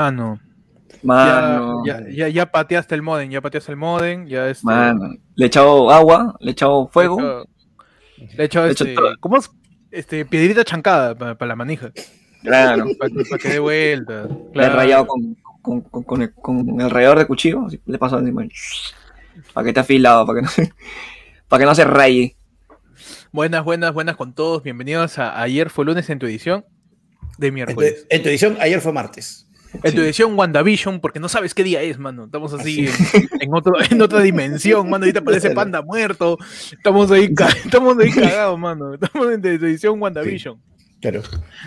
Mano. Mano. Ya, ya, ya, ya pateaste el modem, ya pateaste el modem, ya este, Mano. Le he echado agua, le he echado fuego. Le he echado, este. ¿cómo es? Este, piedrita chancada para la manija. Claro. Para que dé vuelta. Le he Claro. rayado con, con, con, con el, con el rallador de cuchillo. así, le paso encima. Para que esté afilado, para que no se, para que no se raye. Buenas, buenas, buenas con todos. Bienvenidos a Ayer fue lunes en tu edición de En tu, miércoles. en tu edición, ayer fue martes. En tu edición WandaVision, porque no sabes qué día es, mano. Estamos así en, en otro, en otra dimensión, mano. Ahorita parece panda muerto. Estamos ahí, estamos ahí cagados, mano. Estamos en tu edición WandaVision. Claro.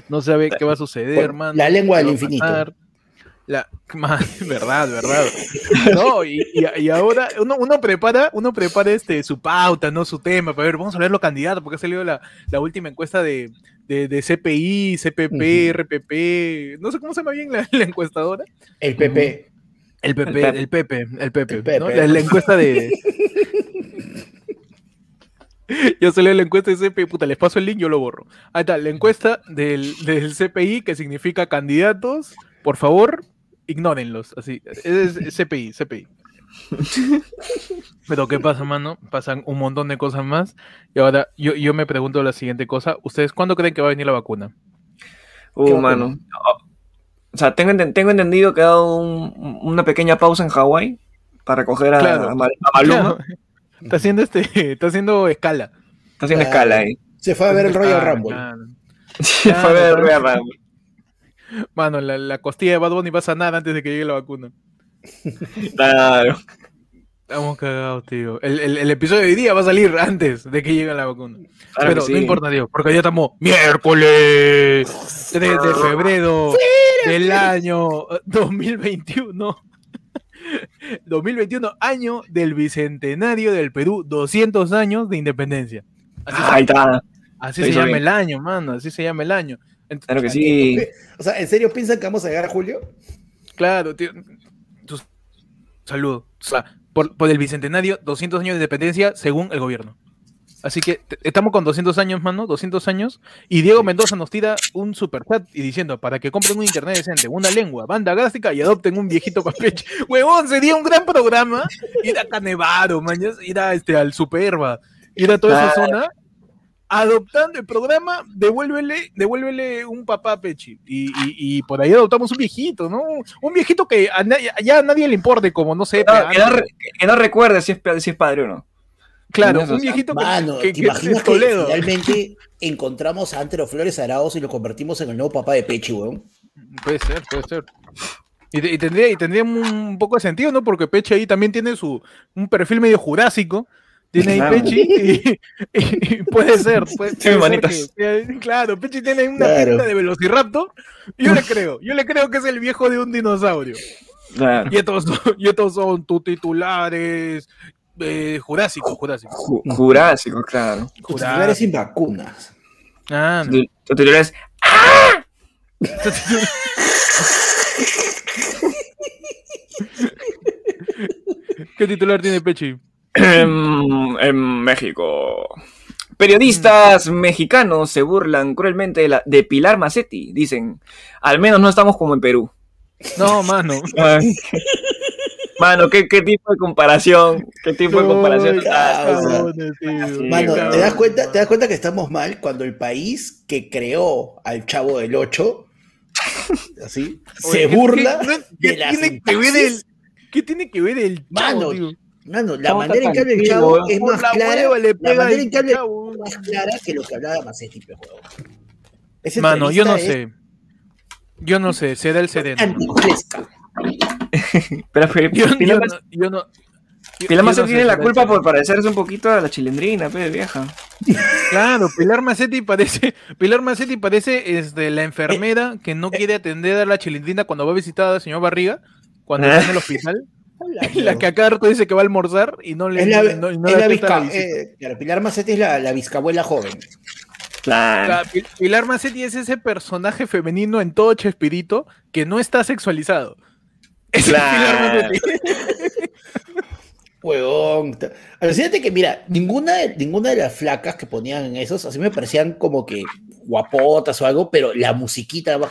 No sabe qué va a suceder, Bueno, mano. la lengua del infinito. La, man, verdad, verdad. No, y, y- y ahora uno, uno prepara, uno prepara este su pauta, ¿no? Su tema, para ver, vamos a ver los candidatos, porque ha salido la, la última encuesta de, de, de CPI, CPP, Ujú. RPP, no sé cómo se llama bien la, la encuestadora. El PP. El PP, El Pepe, el Pepe, El Pepe. ¿no? La, la encuesta de. Yo salí la encuesta de CPI, puta, les paso el link, yo lo borro. Ahí está, la encuesta del, del CPI, que significa candidatos, por favor, ignórenlos. Así, es, es CPI, CPI. Pero ¿qué pasa, mano? Pasan un montón de cosas más. Y ahora yo, yo me pregunto la siguiente cosa. ¿Ustedes cuándo creen que va a venir la vacuna? Uh, ¿Qué mano. O sea, tengo, enten- tengo entendido que ha dado un- una pequeña pausa en Hawái para recoger a, Claro. a Mal- a Maluma. Claro. Está haciendo este, está haciendo escala. Está haciendo Claro. escala ahí. Se fue a ver el Royal Ah, Rumble. claro. Fue a ver el Royal Rumble. Mano, la, la costilla de Bad Bunny va a sanar antes de que llegue la vacuna. Claro. Estamos cagados, tío. El, el- el episodio de hoy día va a salir antes de que llegue la vacuna. Claro Pero no importa, tío, porque ya estamos miércoles 3 de febrero del año eh, 2021. 2021, año del bicentenario del Perú, 200 años de independencia. Así, se- Ahí está. así se llama bien. el año, mano, así se llama el año. Claro que sí. O sea, ¿en serio piensan que vamos a llegar a julio? Claro, tío. Tu- Salud. O sea, por, por el bicentenario, 200 años de independencia según el gobierno. Así que estamos con 200 años, mano, 200 años. Y Diego Mendoza nos tira un super chat y diciendo, para que compren un internet decente, una lengua, banda gráfica y adopten un viejito papeche. Huevón, sería un gran programa ir a Canevaro, mañas, ir a, este, al Superba, ir a toda esa zona. Adoptando el programa, devuélvele, devuélvele un papá Pechi. Y, y- y por ahí adoptamos un viejito, ¿no? Un viejito que a na- ya a nadie le importe, como no sé, No, que, no, re- que no recuerde si es, pa- si es padre o no. claro, un viejito que- Mano, que, ¿te que es imaginas que Toledo. finalmente encontramos a Antero Flores Araos y lo convertimos en el nuevo papá de Pechi, weón? Puede ser, puede ser. Y, te- y tendría, y tendría un poco de sentido, ¿no? Porque Pechi ahí también tiene su un perfil medio jurásico. Tiene ahí Claro. Pechi y, y- y puede ser. Puede, puede ser que claro, Pechi tiene una Claro. pinta de velociraptor. y Yo le creo, yo le creo que es el viejo de un dinosaurio. Claro. Y estos, y estos son tus titulares eh, jurásicos, jurásicos. Ju- Jurásico, claro. Tus titulares sin vacunas. Ah, no. Tu, tu titular es ¿Qué titular tiene Pechi? En, México. Periodistas mexicanos se burlan cruelmente de, la- de Pilar Macetti. Dicen, al menos no estamos como en Perú. No, mano. Ay. Mano, ¿qué, qué tipo de comparación? ¿Qué tipo de comparación? Ah. Sí, Mano, cabrón. ¿te das, cuenta, ¿te das cuenta que estamos mal cuando el país que creó al Chavo del 8 así, Oye, se ¿qué- burla qué- qué de la tiene que ver el? ¿Qué tiene que ver el chavo, Mano, tío? Mano, la manera en que habla el Chavo es más la clara, hueva le la pega manera el en que habla chavo. es más clara que lo que hablaba Macetti, weón. Esa Mano, yo no es sé. Yo no sé, será el sereno. antifresca. Pero Yo, yo Pilar, no, yo no. yo- Pilar no Macetti sé, tiene la culpa por parecerse un poquito a la chilindrina, pe, vieja. Claro, Pilar Macetti parece, Pilar Macetti parece este, la enfermera que no quiere atender a la chilindrina cuando va a visitar al señor Barriga, cuando está en el hospital. La que acá rato dice que va a almorzar y no le es la, no- es la eh, claro, Pilar Macetti es la, la joven. Claro. La- Pi- Pilar Macetti es ese personaje femenino en todo Chespirito que no está sexualizado. Es Claro. Pilar Macetti. Huevón. Alucínate que, mira, ninguna de, ninguna de las flacas que ponían en esos, así me parecían como que guapotas o algo, pero la musiquita va a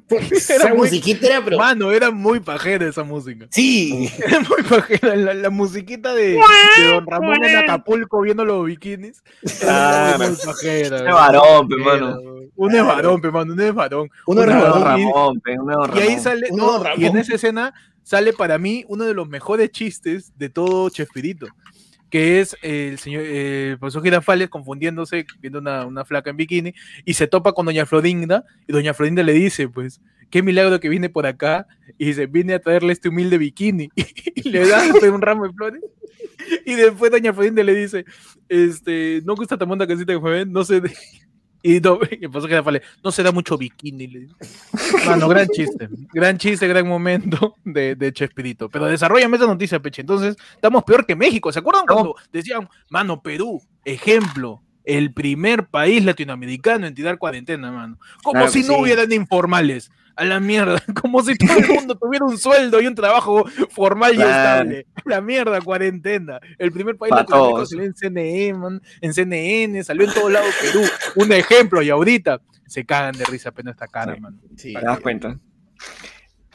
quedar. Esa muy- musiquita era, pero. Mano, era muy pajera esa música. Sí. Era muy pajera. La, la musiquita de, de Don Ramón en Acapulco viendo los bikinis. Era Ah, muy, muy pajera. Qué varón, pe, Era, mano. Un es varón, pe, mano, un es varón. Uno era varón. Ramón, pe, un nuevo Y ahí Ramón. sale, Uno no, Don y en Ramón. esa escena sale para mí uno de los mejores chistes de todo Chespirito, que es el señor eh, el profesor Girafales confundiéndose, viendo una, una flaca en bikini, y se topa con doña Florinda, y doña Florinda le dice, pues, qué milagro que viene por acá, y dice, vine a traerle este humilde bikini, y le da pues, un ramo de flores, y después doña Florinda le dice, este, no gusta tan buena casita que fue, no sé, y, no, y profesor Girafales, no se da mucho bikini. Mano, gran chiste. Gran chiste, gran momento de, de Chespirito. Pero desarrollame esa noticia, Peche. Entonces, estamos peor que México. ¿Se acuerdan No. cuando decían, mano, Perú, ejemplo, el primer país latinoamericano en tirar cuarentena, mano? Como Claro si que no sí. hubieran informales. A la mierda. Como si todo el mundo tuviera un sueldo y un trabajo formal y estable. La mierda, cuarentena. El primer país Pa' latinoamericano salió en CNN, man, en CNN, salió en todos lados Perú. Un ejemplo, y ahorita se cagan de risa apenas esta cara, Sí. mano. Sí. ¿Te das cuenta?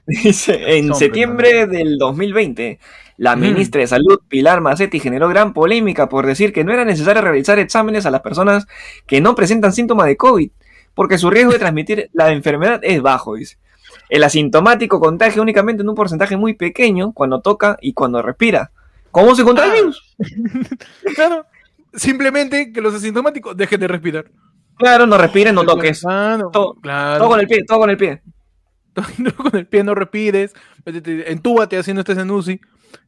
Dice, en septiembre del 2020, la Ujú. ministra de Salud, Pilar Macetti, generó gran polémica por decir que no era necesario realizar exámenes a las personas que no presentan síntomas de COVID, porque su riesgo de transmitir la enfermedad es bajo, dice. El asintomático contagia únicamente en un porcentaje muy pequeño cuando toca y cuando respira. ¿Cómo se contrae el Ah. virus? Claro. Simplemente que los asintomáticos dejen de respirar. Claro, no respires, no toques. Claro, Todo- claro. Todo con el pie, todo con el pie. No, con el pie no respires. Entúbate haciendo este en UCI.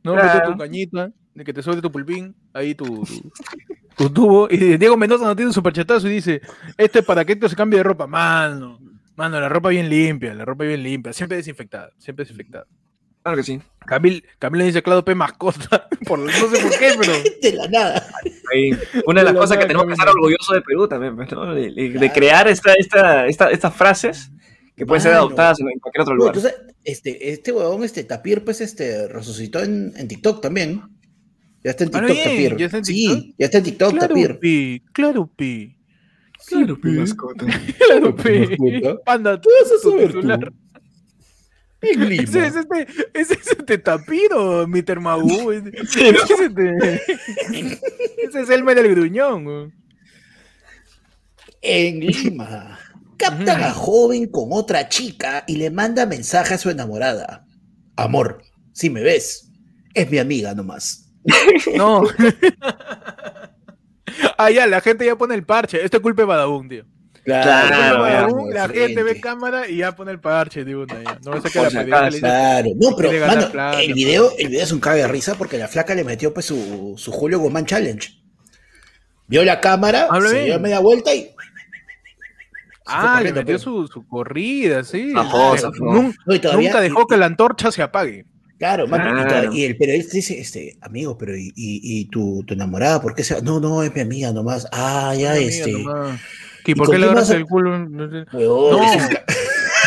¿no? Claro. Mete tu cañita, de que te suelte tu pulpín, ahí tu, tu tubo. Y Diego Mendoza no tiene un superchatazo y dice: Este es para que esto se cambie de ropa. Mano, mano, la ropa bien limpia, la ropa bien limpia. Siempre desinfectada, siempre desinfectada. Claro que sí. Camil, Camila dice Claudio P. mascota. Por, no sé por qué, pero. De la nada. Ahí, Una de las La cosas que tenemos que estar orgullosos de Perú también, pues, ¿no? de, de- de Claro. crear esta, esta, esta- estas frases que pueden ser adoptadas en, cualquier otro lugar. entonces, este, este huevón, este Tapir, pues, este, resucitó en, en TikTok también. Ya está en Ah, TikTok, bien, Tapir. ¿ya está en Sí, ya está en TikTok, Claro, Tapir. Pi, claro, Pi. Claro, Pi. mascota. Claro, Pi. Panda, ¿Qué vas a tu saber titular. tú? Ese es este, es este tapiro, mi termagú. Ese, Sí, ¿no? ese es este- ese es el del gruñón. güey. En Lima. Captan a joven con otra chica y le manda mensaje a su enamorada. Amor, si me ves, es mi amiga nomás. No. ah, ya, la gente ya pone el parche. Esto es culpa de Badabun, tío. Claro, Badabun, la frente. gente ve cámara y ya pone el parche de una ya. No sé Por la le dice, Claro, no, pero mano, plata, el video, el video es un cague de risa porque la flaca le metió pues su, su Julio Guzmán Challenge. Vio la cámara, Habla se dio media vuelta y. Ah, le metió su, su corrida, sí. No, y todavía- nunca dejó que la antorcha se apague. Claro, Claro. Y, el periodista dice, este, amigo, pero y, y, y tu, tu enamorada, ¿por qué se.? No, no, es mi amiga nomás. Ah, ya, este. nomás. ¿Y ¿y por qué le agarras el culo?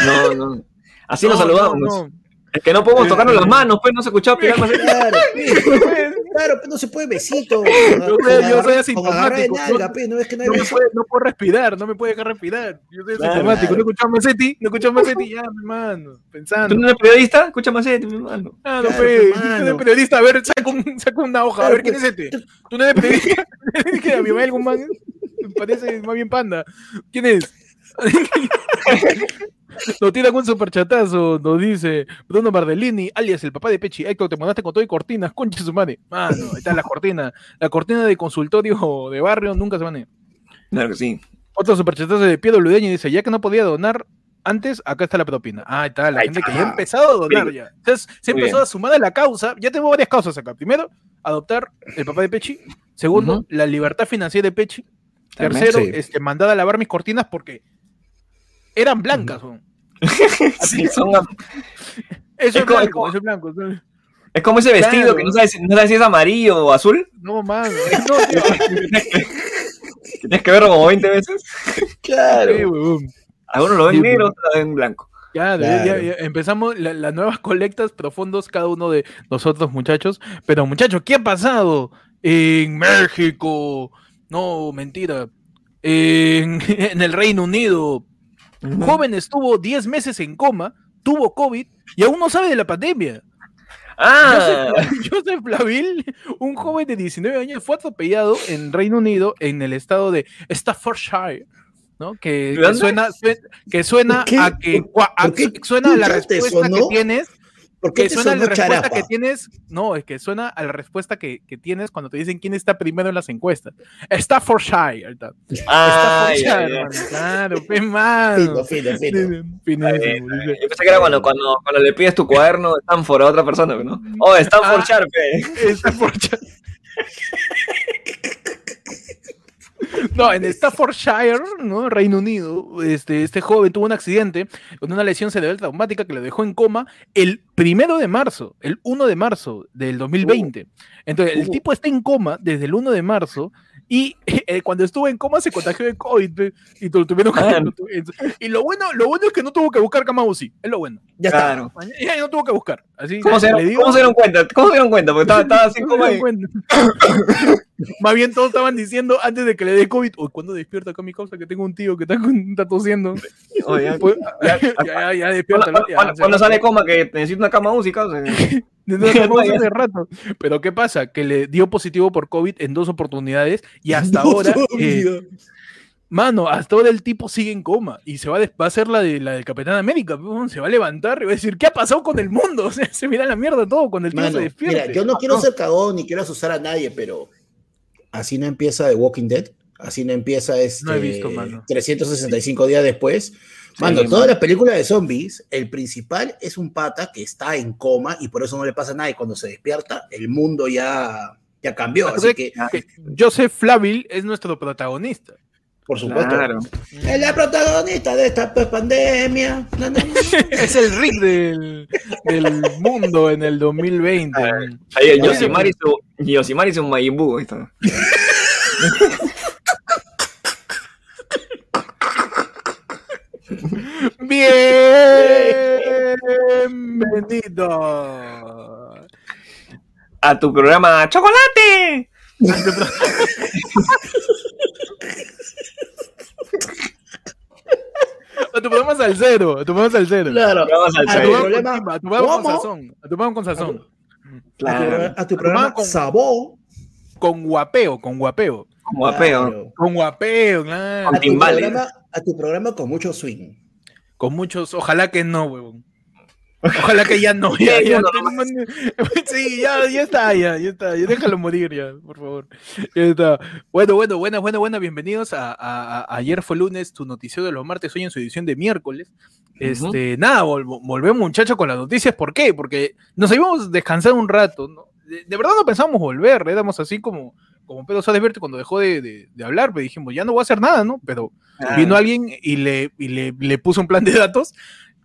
No No. Así nos No, saludamos. no, no. Es que no podemos tocarnos las manos, pues no se escuchaba Pilar Macetti. Claro, claro, pues no se puede besito. Yo con yo soy asintomático, nalga, no- pe, no es que no No, me puede, no puedo respirar, no me puede dejar respirar. Yo soy Claro, asintomático, claro. no escuchaba Macetti, no escuchaba Macetti, ya, mi hermano, pensando. ¿Tú no eres periodista? Escucha Macetti, mi hermano. Ah, no, Claro, pe, tú no eres periodista, a ver, saca, un, saca una hoja, a ver, ¿quién pues, es este? ¿Tú no eres periodista? que a mi mamá algún man, me parece más bien panda. ¿Quién es? Nos tira un superchatazo, nos dice Bruno Bardellini, alias el papá de Pechi. Héctor, te mandaste con todo y cortinas, concha su madre. Mano, ahí está la cortina. La cortina de consultorio de barrio nunca se maneja. Claro que sí. Otro superchatazo de Piedro Ludeño dice, ya que no podía donar antes, acá está la propina. Ah, ahí está, la gente que ya ha empezado a donar ya. Entonces, se Muy empezó bien. a sumar a la causa. Ya tengo varias causas acá. Primero, adoptar el papá de Pechi. Segundo, la libertad financiera de Pechi. Tercero, sí. este, mandar a lavar mis cortinas porque eran blancas. weón. Sí, son- Eso Es es, como- blanco, eso es blanco. es como ese vestido Claro. que no sabes, no sabes si es amarillo o azul. No, mano. No, Tienes que verlo como 20 veces. Claro. Sí, weón. Algunos lo ven Sí, negro, otros lo ven blanco. Ya, Claro. ya- ya empezamos la- las nuevas colectas profundos cada uno de nosotros, muchachos. Pero, muchachos, ¿qué ha pasado en México? No, mentira. En, en el Reino Unido. Joven estuvo 10 meses en coma, tuvo COVID y aún no sabe de la pandemia. Ah, Joseph, Joseph Flaville, un joven de 19 años, fue atropellado en Reino Unido, en el estado de Staffordshire, ¿no? Que, suena, sue- que suena a que ¿Por- a- por qué suena a la eso, respuesta que no? tienes, ¿Por qué que te suena a la respuesta charapa? que tienes, no, es que suena a la respuesta que, que tienes cuando te dicen quién está primero en las encuestas. Está. ah, ya, Staffordshire, ya. mano, claro, pe mano. Fino, fino, fino. Yo pensé que era cuando, cuando, cuando le pides tu cuaderno de Stanford a otra persona, ¿no? Oh, Stanford Ah. Sharp, eh. No, en Staffordshire, ¿no? Reino Unido, este, este joven tuvo un accidente con una lesión cerebral traumática que lo dejó en coma el primero de marzo, el 1 de marzo del 2020. Entonces, el Uh. tipo está en coma desde el 1 de marzo y eh, cuando estuvo en coma se contagió de COVID y lo tuvieron que- Ah. Y lo bueno, lo bueno es que no tuvo que buscar cama UCI, es lo bueno. Ya está. Claro. Ya no tuvo que buscar. Así, ¿Cómo se, le dieron, digo- ¿Cómo se dieron cuenta? ¿Cómo se dieron cuenta? Porque estaba, estaba así no como ahí. Más bien todos estaban diciendo antes de que le dé COVID, uy, ¿cuándo despierta acá mi causa? Que tengo un tío que está, está tosiendo. Oye, Pues, ya- ya, ya, ya, despierta. ¿Cuándo, cuándo- cuándo sale coma que necesita una cama música? O sea, hace rato. Pero ¿qué pasa? Que le dio positivo por COVID en dos oportunidades y hasta ahora, eh, mano, hasta ahora el tipo sigue en coma y se va, a des- va a hacer la, de, la del Capitán América. pe, Se va a levantar y va a decir, ¿qué ha pasado con el mundo? O sea, se mira la mierda todo cuando el tío Mano, se despierta. mira, yo no quiero ser cagón ni quiero asustar a nadie, pero así no empieza The Walking Dead, así no empieza este No he visto, mano. 365 días después. Mano, Sí, toda mano. la película de zombies, el principal es un pata que está en coma y por eso no le pasa nada y cuando se despierta, el mundo ya, ya cambió. Ah, ¿tú Así que, que Joseph Flaville es nuestro protagonista. por supuesto, claro. es la protagonista de esta pandemia. No, no, no. es el Rick del, del mundo en el 2020. Ahí el Yosimar y su, Yosimar y su Majin Buu, ahí está. Bienvenido. A tu programa ¡Chocolate! A tu programa salsero, a tu programa salsero. Claro. A tu programa a tu programa con. A tu programa con sazón. A tu, Claro. a tu programa con- Sabó. Con guapeo, con guapeo. Como apeo. Claro. Con guapeo, claro. A tu, programa, a tu programa con mucho swing. Con muchos, ojalá que no, huevón. Ojalá que ya no. Ya, Sí, ya, sí, ya, ya está, ya, ya está. Ya déjalo morir, ya, por favor. Ya está. Bueno, bueno, buenas, buenas, buenas. Bienvenidos a, a- a- Ayer fue lunes, tu noticiero de los martes, hoy en su edición de miércoles. Este, nada, vol- volvemos, muchachos, con las noticias. ¿Por qué? Porque nos íbamos a descansar un rato, ¿no? De, de verdad no pensábamos volver, éramos así como, como Pedro Sáenz Verde cuando dejó de, de- de hablar, pero dijimos, ya no voy a hacer nada, ¿no? Pero Ah. vino alguien y le, y le, le puso un plan de datos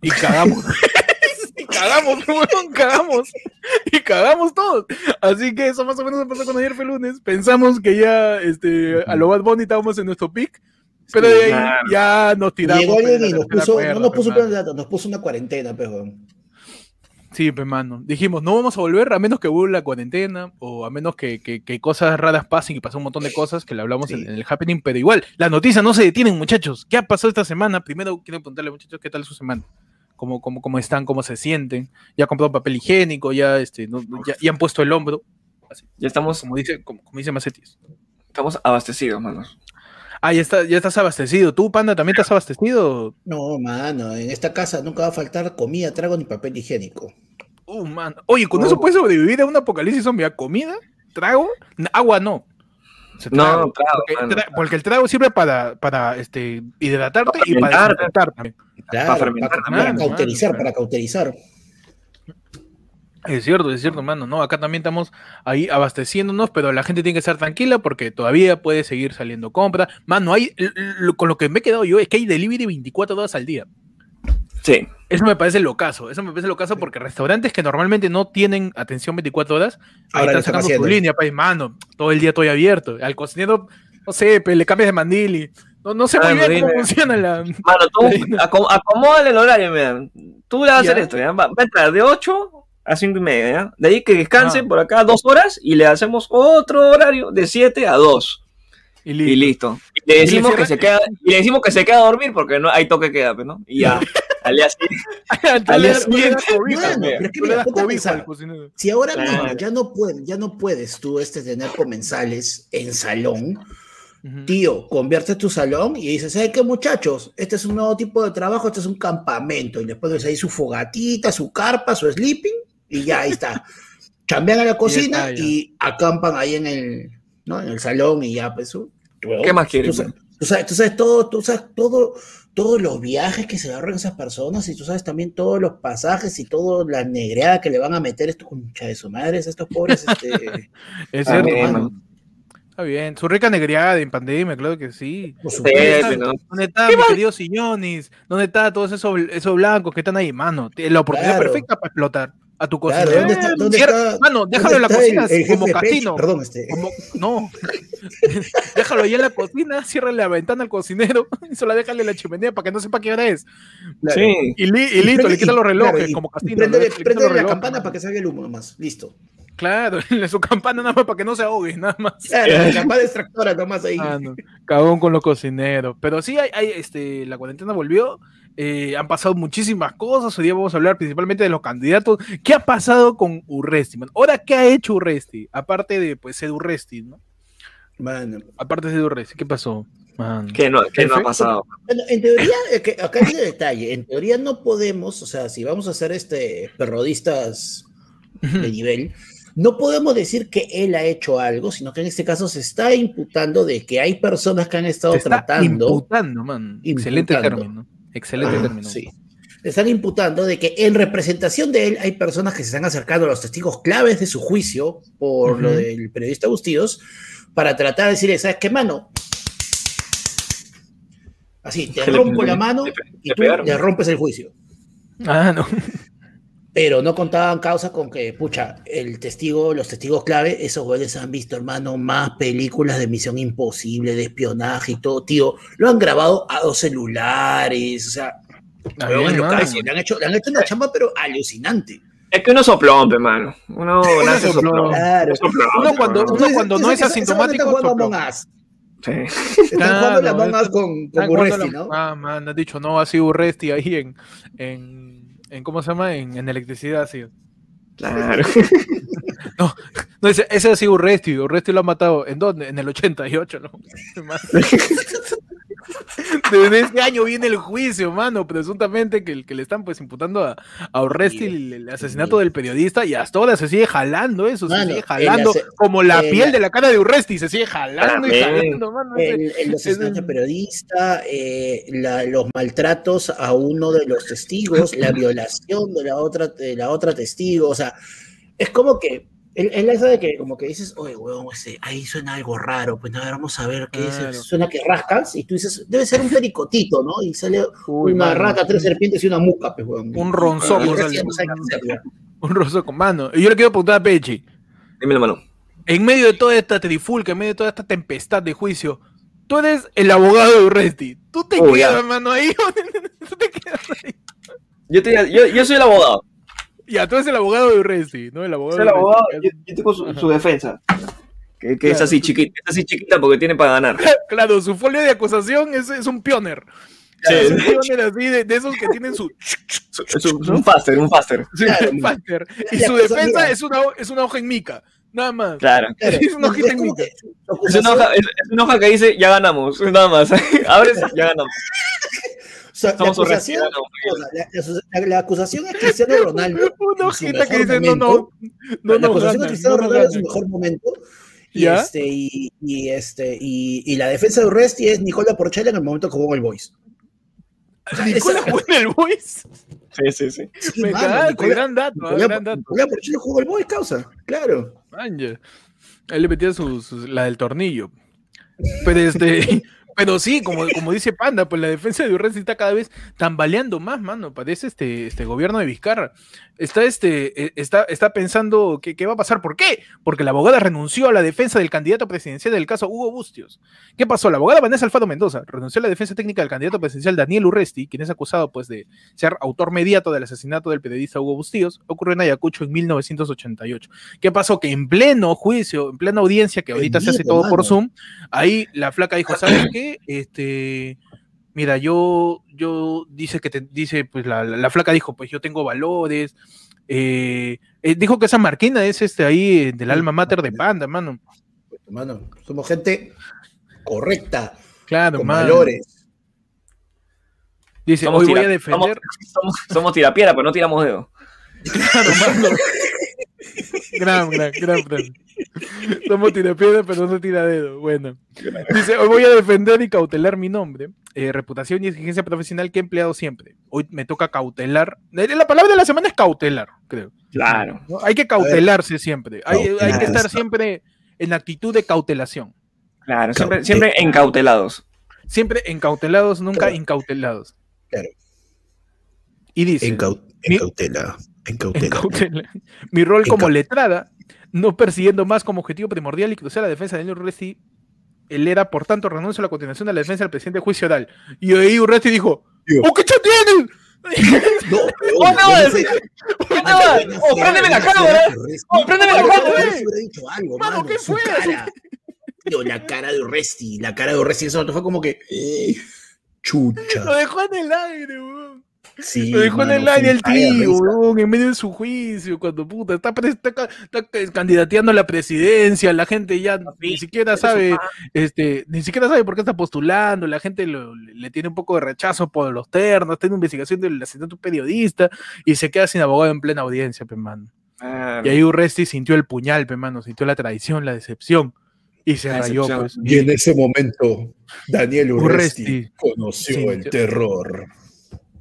y cagamos. y cagamos, weón, cagamos. Y cagamos todos. Así que eso más o menos pasó con ayer fue lunes. Pensamos que ya este, a lo Bad Bunny estábamos en nuestro pick. Pero Sí, de ahí claro. ya nos tiramos. Llegó pues, alguien y nos puso, cuerda, no nos puso un pues, plan de datos, nos puso una cuarentena, pero Sí, pues, mano. Dijimos, no vamos a volver a menos que vuelva la cuarentena o a menos que, que- que cosas raras pasen y pasen un montón de cosas que le hablamos Sí. en, en el happening, pero igual, las noticias no se detienen, muchachos. ¿Qué ha pasado esta semana? Primero quiero preguntarle, muchachos, ¿qué tal su semana? ¿Cómo, cómo, cómo están? ¿Cómo se sienten? ¿Ya han comprado papel higiénico? ¿Ya, este, no- ya, ya han puesto el hombro? Así, Ya estamos, como dice, como, como dice Macetis. estamos abastecidos, manos. Ah, ya, está, ya estás abastecido. ¿Tú, Panda, también estás abastecido? no, mano, en esta casa nunca va a faltar comida, trago ni papel higiénico. Uh, man. Oye, ¿con eso puedes sobrevivir a un apocalipsis zombie? ¿A ¿Comida? ¿Trago? Agua no. No, trago, porque, mano. tra- porque el trago sirve para, para este, hidratarte y para fermentar. desinfectar también. Claro, Para fermentar para, también, para cauterizar, para cauterizar. Es cierto, es cierto, mano. No, acá también estamos ahí abasteciéndonos, pero la gente tiene que estar tranquila porque todavía puede seguir saliendo compra. Mano, hay, con lo que me he quedado yo es que hay delivery 24 horas al día. Sí. Eso me parece locazo, eso me parece locazo porque restaurantes que normalmente no tienen atención 24 horas, ahí Ahora lo están sacando su línea, pues, mano, todo el día estoy abierto. Al cocinero, no sé, pues, le cambias de mandil y no, no sé Ah, muy bien cómo funciona la... Mano, tú acom- acomódale el horario, mira. Tú le vas a hacer esto, ¿ya? Va, va a entrar de 8 a 5 y media, ¿ya? De ahí que descanse Ah. por acá dos horas y le hacemos otro horario de 7 a 2. Y y listo. Y le decimos que se queda, y le decimos que se queda a dormir porque no hay toque queda, pues, ¿no? Y ya. Al día siguiente. Día siguiente, bueno, pero es que mira, ponte a pensar. Si ahora Claro. mismo ya no, pueden, ya no puedes tú este, tener comensales en salón, tío, convierte tu salón y dices, ¿sabes qué muchachos? Este es un nuevo tipo de trabajo, este es un campamento. Y le pones ahí su fogatita, su carpa, su sleeping y ya ahí está. Chambean a la cocina está, ya. y acampan ahí en el, ¿no? en el salón y ya, pues. ¿Qué más quieres, Tú tú sabes, tú sabes todo, tú sabes todo, todos los viajes que se ahorran esas personas y tú sabes también todos los pasajes y toda la negreada que le van a meter estos concha de su madre, estos pobres, este, Es Ah, cierto, bien, mano. man. Está bien. Su rica negriada en pandemia, claro que sí. supuesto. pues, ¿no? ¿Dónde está, mi querido Sillonis? ¿Dónde está todos esos, esos blancos que están ahí, mano? La oportunidad Claro. perfecta para explotar a tu Claro, cocina. ¿dónde está? ¿Dónde está? Mano, déjalo en la ¿dónde está cocina el- el como casino. Perdón, este. Como- no. déjalo ahí en la cocina, cierra la ventana al cocinero y solo déjale la chimenea para que no sepa qué hora es. Claro. Sí. Y, li- y Y listo, prende- le quita los relojes claro, como casino. Los la relojes, campana para que salga el humo nomás. Listo. Claro, su campana nada más para que no se ahogue, nada más. Claro, la campana extractora nomás ahí. Ah, no. Cagón con los cocineros. Pero sí, hay, hay, este, la cuarentena volvió. Eh, han pasado muchísimas cosas. Hoy día vamos a hablar principalmente de los candidatos. ¿Qué ha pasado con Urresti, man? Ahora, ¿qué ha hecho Urresti? Aparte de, pues, ser Urresti, ¿no? Mano. Aparte de ser Urresti, ¿qué pasó? Man. ¿Qué no, qué no ha pasado? Bueno, en teoría, que acá hay un detalle. En teoría no podemos, o sea, si vamos a ser este perrodistas de nivel, no podemos decir que él ha hecho algo, sino que en este caso se está imputando de que hay personas que han estado Se está tratando. imputando, man. Excelente término. Excelente Ah, término. sí. Le están imputando de que en representación de él hay personas que se están acercando a los testigos claves de su juicio por lo del periodista Bustíos para tratar de decirle, ¿sabes qué mano? Así, te rompo la mano le- y le tú pegaron. le rompes el juicio. Ah, no. Pero no contaban causa con que, pucha, el testigo, los testigos clave, esos güeyes han visto, hermano, más películas de Misión Imposible, de espionaje y todo, tío. Lo han grabado a dos celulares, o sea, bien, lo casi, le, han hecho, le han hecho una chamba, pero alucinante. Es que uno soplón, pe, mano. Uno nace soplón. soplón. Claro. Soplón, Uno cuando- uno cuando no es asintomático. Sí. Están Claro, jugando la Among Us eso- con, con Están jugando Urresti, la- ¿no? Ah, man, has dicho, no, ha sido Urresti ahí en, en, en ¿cómo se llama? En, en electricidad, ha sido. Claro. No, ese, ese ha sido Urresti, Urresti lo ha matado. ¿En dónde? En el 88, ¿no? Desde este año viene el juicio, mano, presuntamente que, que le están pues imputando a, a Urresti el, el asesinato del periodista y hasta ahora se sigue jalando eso, se sigue jalando como la el- piel de la cara de Urresti, se sigue jalando y También. jalando, mano. El, asesinato de periodista, eh, la- los maltratos a uno de los testigos, la violación de la otra, de la otra testigo, o sea, es como que él, él sabe que como que dices, oye, weón, ese, ahí suena algo raro, pues a ver, vamos a ver qué Claro. es, suena que rascas, y tú dices, debe ser un pericotito, ¿no? Y sale Uy, una mano. rata, tres serpientes y una muca, pues, weón. Un ya no. Un roso con mano. Y yo le quiero preguntar a Pechi. Dímelo, mano. en medio de toda esta trifulca, en medio de toda esta tempestad de juicio, tú eres el abogado de Urresti. Tú te Oh, quedas, hermano, ahí. tú te quedas ahí. Yo, te, yo, yo soy el abogado. Ya, tú eres el abogado de Urresti, ¿no? El abogado el abogado. Yo, yo tengo su, su defensa. Que, que es así chiquita. Es así chiquita porque tiene para ganar. Claro, su folio de acusación es, es un pioner. Sí. Es un pioner así de, de esos que tienen su, Es un, un faster, un faster. su Claro. Faster. Y su defensa es una, es una hoja en mica. Nada más. Claro. Es una hojita en su Es una, hoja, es, es una hoja que dice ya ganamos. Nada más. Abres, ya ganamos. O sea, la acusación, Urresti, o sea, la, la- la acusación es Cristiano Ronaldo. Una hojita que dice, no, no, no, la no, acusación gana, de Cristiano no, no Ronaldo en su mejor momento. Y, ¿Ya? este, y, y, este, y, y la defensa de Urresti es Nicola Porchela en el momento que jugó el Boys. Nicola jugó en el Boys. Sí, sí, sí. Sí, Me mano, cagaste, Nicola- gran dato, ah, Nicola- gran dato. Nicola Porchela jugó el Boys, causa. Claro. Él le metía sus, sus- la del tornillo. Pero este, pero sí, como, como dice Panda, pues la defensa de Urresti está cada vez tambaleando más, mano. Parece este, este gobierno de Vizcarra. Está, este, eh, está, está pensando qué, va a pasar. ¿Por qué? Porque la abogada renunció a la defensa del candidato presidencial del caso Hugo Bustios. ¿Qué pasó? La abogada Vanessa Alfaro Mendoza renunció a la defensa técnica del candidato presidencial Daniel Urresti, quien es acusado pues, de ser autor mediato del asesinato del periodista Hugo Bustíos. Ocurrió en Ayacucho en 1988. ¿Qué pasó? Que en pleno juicio, en plena audiencia, que ahorita se hace todo por Zoom, ahí la flaca dijo, ¿sabes qué? Este, mira, yo, yo, dice que te, dice, pues la, la, flaca dijo, pues yo tengo valores, eh, eh, dijo que esa marquina es este ahí del alma mater de Panda, mano. Mano, somos gente correcta, claro, con valores. Dice, Somos hoy voy a defender. Somos, somos tirapiedra, pero no tiramos dedo. Claro, mano. Gran, gran, gran frase. Somos tirapiedra, pero no tira dedo. Bueno. Dice, hoy voy a defender y cautelar mi nombre, eh, reputación y exigencia profesional que he empleado siempre. Hoy me toca cautelar. Eh, La palabra de la semana es cautelar, creo. Claro. ¿no? Hay que cautelarse siempre. Hay, hay que estar siempre en actitud de cautelación. Claro, siempre, siempre encautelados. Siempre encautelados, nunca Claro. incautelados. Claro. Y dice, En, cau- en cautela. En cautela. Encautela. Mi rol En como letrada, no persiguiendo más como objetivo primordial y cruzar la defensa de Daniel Urresti, él era, por tanto, renuncio a la continuación de la defensa del presidente de juicio oral. Y ahí Urresti dijo, Digo. ¡Oh, qué tienes! No, ¡Oh, no! ¡Oh, préndeme la cámara! ¡Oh, préndeme la cámara! Dicho algo, Mano. ¿qué fue? la cara de Urresti, la cara de Urresti, eso fue como que. eh, chucha. Lo dejó en el aire, weón. Sí, Lo dejó en el aire el tío, weón, en medio de su juicio, cuando puta, está, está ca- está ca- candidateando a la presidencia, la gente ya ni siquiera sabe, este, ni siquiera sabe por qué está postulando, la gente lo- le tiene un poco de rechazo por los ternos, está en investigación del asesinato periodista y se queda sin abogado en plena audiencia, pe mano. Claro. Y ahí Urresti sintió el puñal, pe mano, sintió la traición, la decepción y se rayó, pues. Y en ese momento, Daniel Urresti, Urresti. conoció Sí, el terror.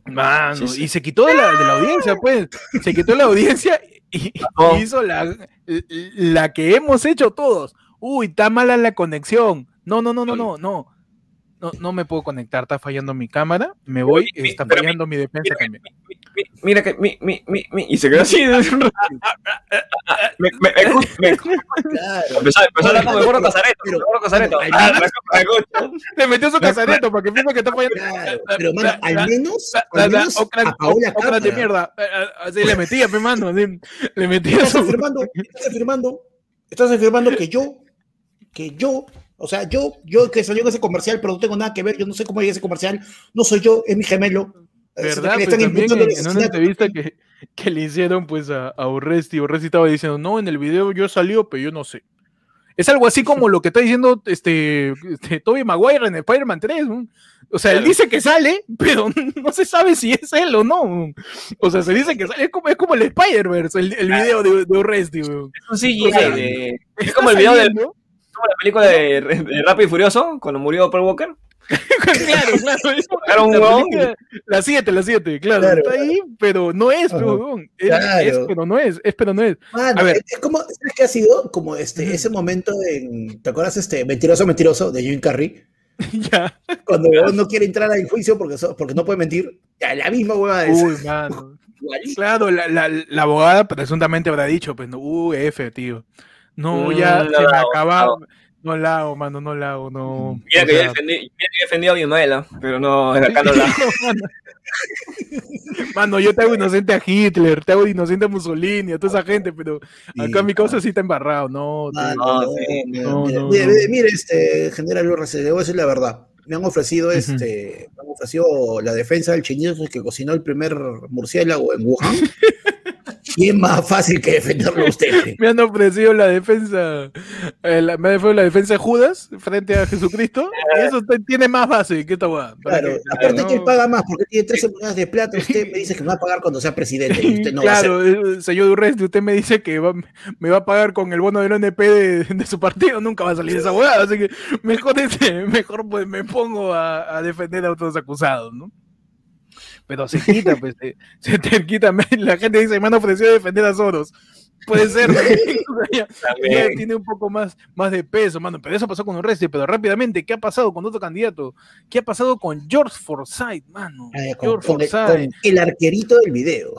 Mano, Sí, sí. y se quitó de la, de la audiencia, pues. Se quitó de la audiencia y, hizo la, la que hemos hecho todos. Uy, está mala la conexión. No, no, no, no, no, no. No, no me puedo conectar, está fallando mi cámara. Me voy, está pero mi- fallando mi defensa también. Mi- Mira que mi, mi, mi, mi, y se quedó así. me, me, me, me, Claro. empezó, empezó a hablar como el gordo Casareto. Pero- el gordo Casareto. al Ah. Le metió su casareto para que piense que está fallando. Claro, pero mano, al menos, al menos de mierda. Así le metía, pe mano. así, Le metía Estás su. afirmando, estás afirmando, estás afirmando que yo, que yo, o sea, yo, yo que salió en ese comercial, pero no tengo nada que ver, yo no sé cómo llegué a ese comercial, no soy yo, es mi gemelo. ¿Verdad? Pues también en, una entrevista que, que le hicieron pues a, a Urresti, Urresti estaba diciendo, no, en el video yo salió, pero yo no sé. Es algo así como lo que está diciendo este, este Tobey Maguire en Spider-Man 3. ¿no? O sea, él dice que sale, pero no se sabe si es él o no. O sea, se dice que sale, es como, es como el Spider-Verse, el, el video de, de Urresti. Es un CGI O sea, de- Es como el video de como la película de, de Rápido y Furioso, cuando murió Paul Walker. claro, claro. Era un la La 7, la 7, claro, Claro. Está ahí, pero no es, weón. Es, Claro. es, pero no es, es, pero no es. Mano, A ver. es como, ¿sabes qué ha sido? Como este, ese momento en, ¿te acuerdas este Mentiroso, Mentiroso de Jim Carrey? ya. Cuando no quiere entrar al juicio porque, so- porque no puede mentir. Ya, la misma hueva es. Uy, mano. Claro, la, la, la abogada presuntamente habrá dicho, pues, no, uy, F, tío. No, Mm, ya no se me acaba. no. No la hago, mano, no la hago, no. Mira O que yo sea, defendí, mira que yo defendí a Bimaela, pero no, acá no la. mano. Mano, yo te hago inocente a Hitler, te hago inocente a Mussolini, a toda esa gente, pero acá mi causa sí está embarrado, no. sí. mire, no. mire, mire, este, general Urra, se le voy a decir la verdad. Me han ofrecido este, me han ofrecido la defensa del chinito que cocinó el primer murciélago en Wuhan. y es más fácil que defenderlo a usted. Me han ofrecido la defensa, eh, la- me han ofrecido la defensa de Judas frente a Jesucristo, y eso te- tiene más base que esta hueá. para Claro, que- aparte no- que él paga más porque tiene 13 monedas de plata, usted me dice que me va a pagar cuando sea presidente y usted no va a ser. claro, eh, señor Durresti, usted me dice que va- me va a pagar con el bono del ONP de, de su partido, nunca va a salir esa hueá, así que mejor, este, mejor pues me pongo a, a defender a otros acusados, ¿no? Pero se quita, pues, se, se te quita, la gente dice, me han ofrecido defender a Soros. Puede ser, ya, ya tiene un poco más, más de peso, mano. Pero eso pasó con Urresti, pero rápidamente, ¿qué ha pasado con otro candidato? ¿Qué ha pasado con George Forsyth, mano? Ah, con- George con el- Forsyth, con el arquerito del video.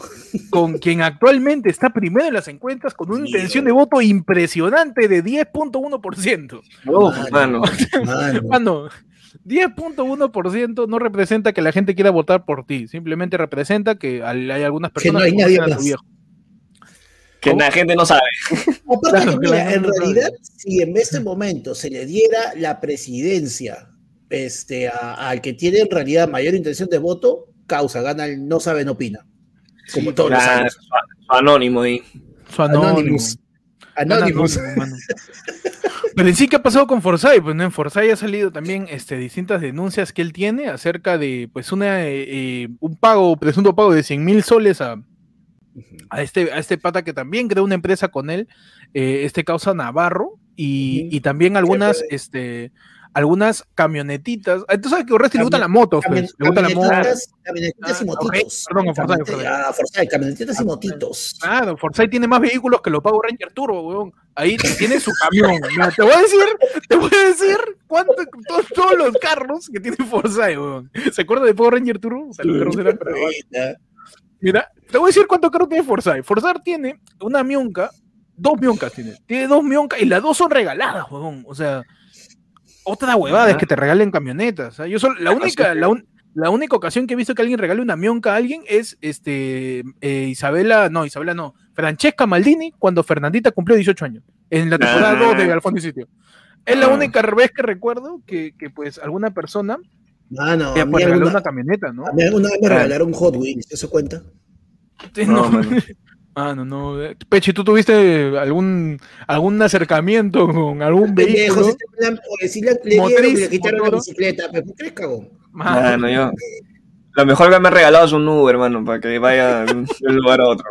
con quien actualmente está primero en las encuestas con una intención de voto impresionante de 10.1%. Uf, mano. Mano. Mano, 10.1% no representa que la gente quiera votar por ti, simplemente representa que hay algunas Que no personas hay que nadie más. viejo. Que la gente no sabe. Aparte Claro, que, mira, claro, en realidad, si en este momento se le diera la presidencia este, a- al que tiene en realidad mayor intención de voto, causa, gana el no sabe, no opina. Como todos los Claro, años. su, su anónimo ahí. Su anónimo. Anonymous. Gana Anonymous. Pero en sí, ¿qué ha pasado con Forsyth? Pues ¿no? en Forsyth ha salido también este, distintas denuncias que él tiene acerca de pues una eh, eh, un pago, presunto pago de 100 mil soles a, a este, a este pata que también creó una empresa con él, eh, este causa Navarro, y, y también algunas, este, algunas camionetitas. Ah, Tú sabes que a Oresti le gusta Cami- la moto, Cami- pues, le gusta la moto. Camionetitas, y Ah, motitos. perdón, Forsyth, ah, Forsyth, camionetitas y motitos. Claro, Forsyth tiene más vehículos que los Power Ranger Turbo, weón. Ahí tiene su camión. Te voy a decir, te voy a decir cuánto, to- todos los carros que tiene Forsyth, weón. ¿Se acuerda de Power Ranger Turbo? O sea, los carros eran Mira, te voy a decir cuánto carro tiene Forsyth. Forsyth tiene una mionca, dos mioncas tiene. Tiene dos mioncas y las dos son regaladas, weón. O sea, otra huevada es que te regalen camionetas. ¿ah? Yo solo, la única, la, un- la única ocasión que he visto que alguien regale una mionca a alguien es este eh, Isabela, no, Isabela no, Francesca Maldini cuando Fernandita cumplió 18 años. En la temporada Ah. 2 de Alfonso y Sitio. Es la Ah. única vez que recuerdo que, que, pues alguna persona Mano, a mí pues, regaló alguna- una camioneta, ¿no? a mí alguna vez me Ah. regalaron un Hot Wheels, ¿eso cuenta? No, no. mano. Ah, no, no. eh, Pechi, ¿tú tuviste algún, algún acercamiento con algún Pendejo, vehículo? la- oye, si le dieron y Motriz, le quitaron la bicicleta, pero ¿por qué eres cagón? Mano, Mano, yo. Lo mejor que me ha regalado es un Uber, hermano, para que vaya de un lugar a otro.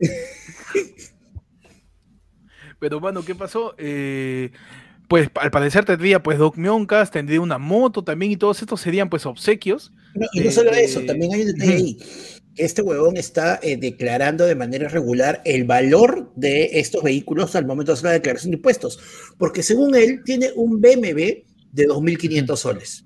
Pero, mano, ¿qué pasó? Eh, pues al parecer tendría pues dos mioncas, tendría una moto también y todos estos serían pues obsequios. No, y no Eh, solo eso, eh, también hay un detalle ahí. Este huevón está eh, declarando de manera regular el valor de estos vehículos al momento de hacer la declaración de impuestos. Porque según él, tiene un BMW de 2.500 soles.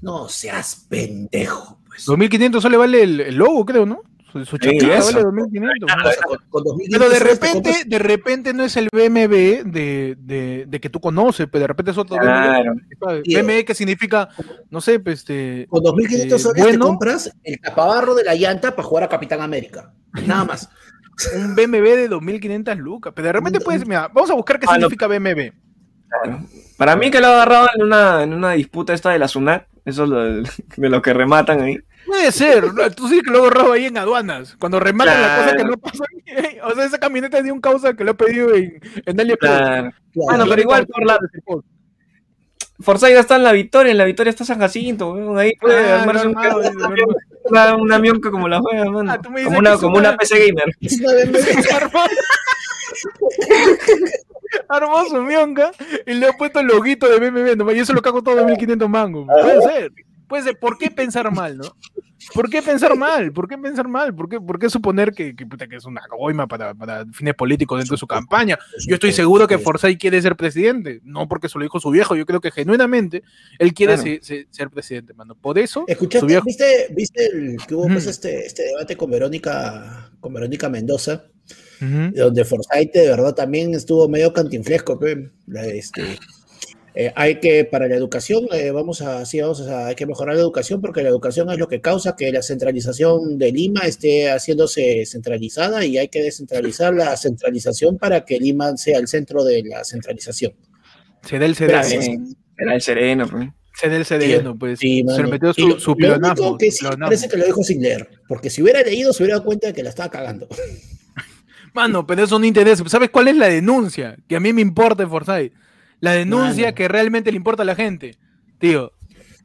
No seas pendejo. Pues. 2.500 solo vale el logo, creo, ¿no? Su, su chapita eso. vale 2.500. O sea, con, con 2.500 Pero de soles te repente, de repente no es el BMW de, de, de que tú conoces, pero de repente es otro Claro. BMW. Tío. BMW que significa, no sé, pues este. Con 2.500 Eh, soles te compras el tapabarro de la llanta para jugar a Capitán América. Nada más. un BMW de 2.500 lucas. Pero de repente puedes, mira, vamos a buscar qué Ah, no. significa BMW. Claro. Para mí que lo agarraban en una, en una disputa esta de la SUNAT, eso es lo de lo que rematan ahí. Puede ser, ¿no? tú sí que lo agarrado ahí en aduanas, cuando rematan la cosa que no pasó. O sea, esa camioneta es de un causa que lo he pedido en, en AliExpress. Claro. Claro. Bueno, pero igual por la Forsyth está en la victoria, en la victoria está San Jacinto, ahí puede Ah, armarse un- normal, normal. una, una mionca como la juega, mano. Ah, dices como una, como una- PC gamer. Armó, su mionca y le ha puesto el loguito de BMW nomás, y eso lo cago todo de 1500 mangos. Puede ser. Puede ser. ¿Por qué pensar mal, no? ¿Por qué pensar mal? ¿Por qué pensar mal? ¿Por qué, por qué suponer que, que, puta, que es una goima para, para fines políticos dentro de su campaña? Yo estoy seguro que Forsyth quiere ser presidente, no porque se lo dijo su viejo, yo creo que genuinamente él quiere Claro. ser presidente, mano. Por eso, su ¿Escuchaste? viejo... ¿Viste, viste el, que hubo pues, este, este debate con Verónica, con Verónica Mendoza? Ujú. donde Forsyth de verdad también estuvo medio cantinflesco. pe. La, este, eh, hay que, para la educación, eh, vamos a, sí, vamos a, hay que mejorar la educación porque la educación es lo que causa que la centralización de Lima esté haciéndose centralizada y hay que descentralizar la centralización para que Lima sea el centro de la centralización. Se da el sereno. Gracias. Era el sereno, pues. Se da el sereno, pues. Sí, se metió su, su lo único que sí parece que lo dijo sin leer, porque si hubiera leído se hubiera dado cuenta de que la estaba cagando. Mano, pero eso no interesa. ¿Sabes cuál es la denuncia? Que a mí me importa en Forsyth. La denuncia Mano. que realmente le importa a la gente. Tío,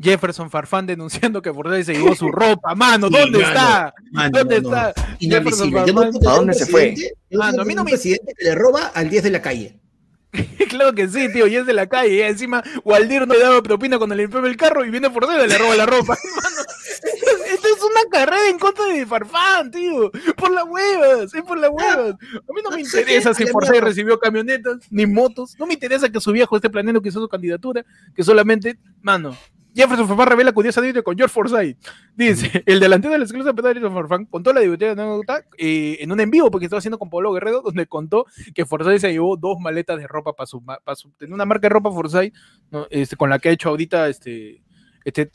Jefferson Farfán denunciando que Forsyth se llevó su ropa. Mano, ¿dónde está? Mano, ¿Dónde no, está? Jefferson no Farfán. puedo tener ¿A dónde se fue? Mano, a mí no me- presidente que le roba al 10 de la calle. claro que sí, tío, y es de la calle. Y encima, Waldir no le daba propina cuando le limpiaba el carro y viene Forsyth y le roba la ropa. Mano, esto es una carrera en contra de Farfán, tío. Por las huevas, es por las huevas. A mí no me interesa si Forsyth recibió camionetas ni motos. No me interesa que su viejo esté planeando que hizo su candidatura, que solamente, mano, Jefferson Farfán revela curiosa anécdota con George Forsyth. Dice, el delantero de la exclusiva de Jefferson Farfán contó la divertida anécdota eh, en un en vivo porque estaba haciendo con Pablo Guerrero, donde contó que Forsyth se llevó dos maletas de ropa para su, para su tenía una marca de ropa Forsyth, ¿no? este, con la que ha hecho ahorita este, este,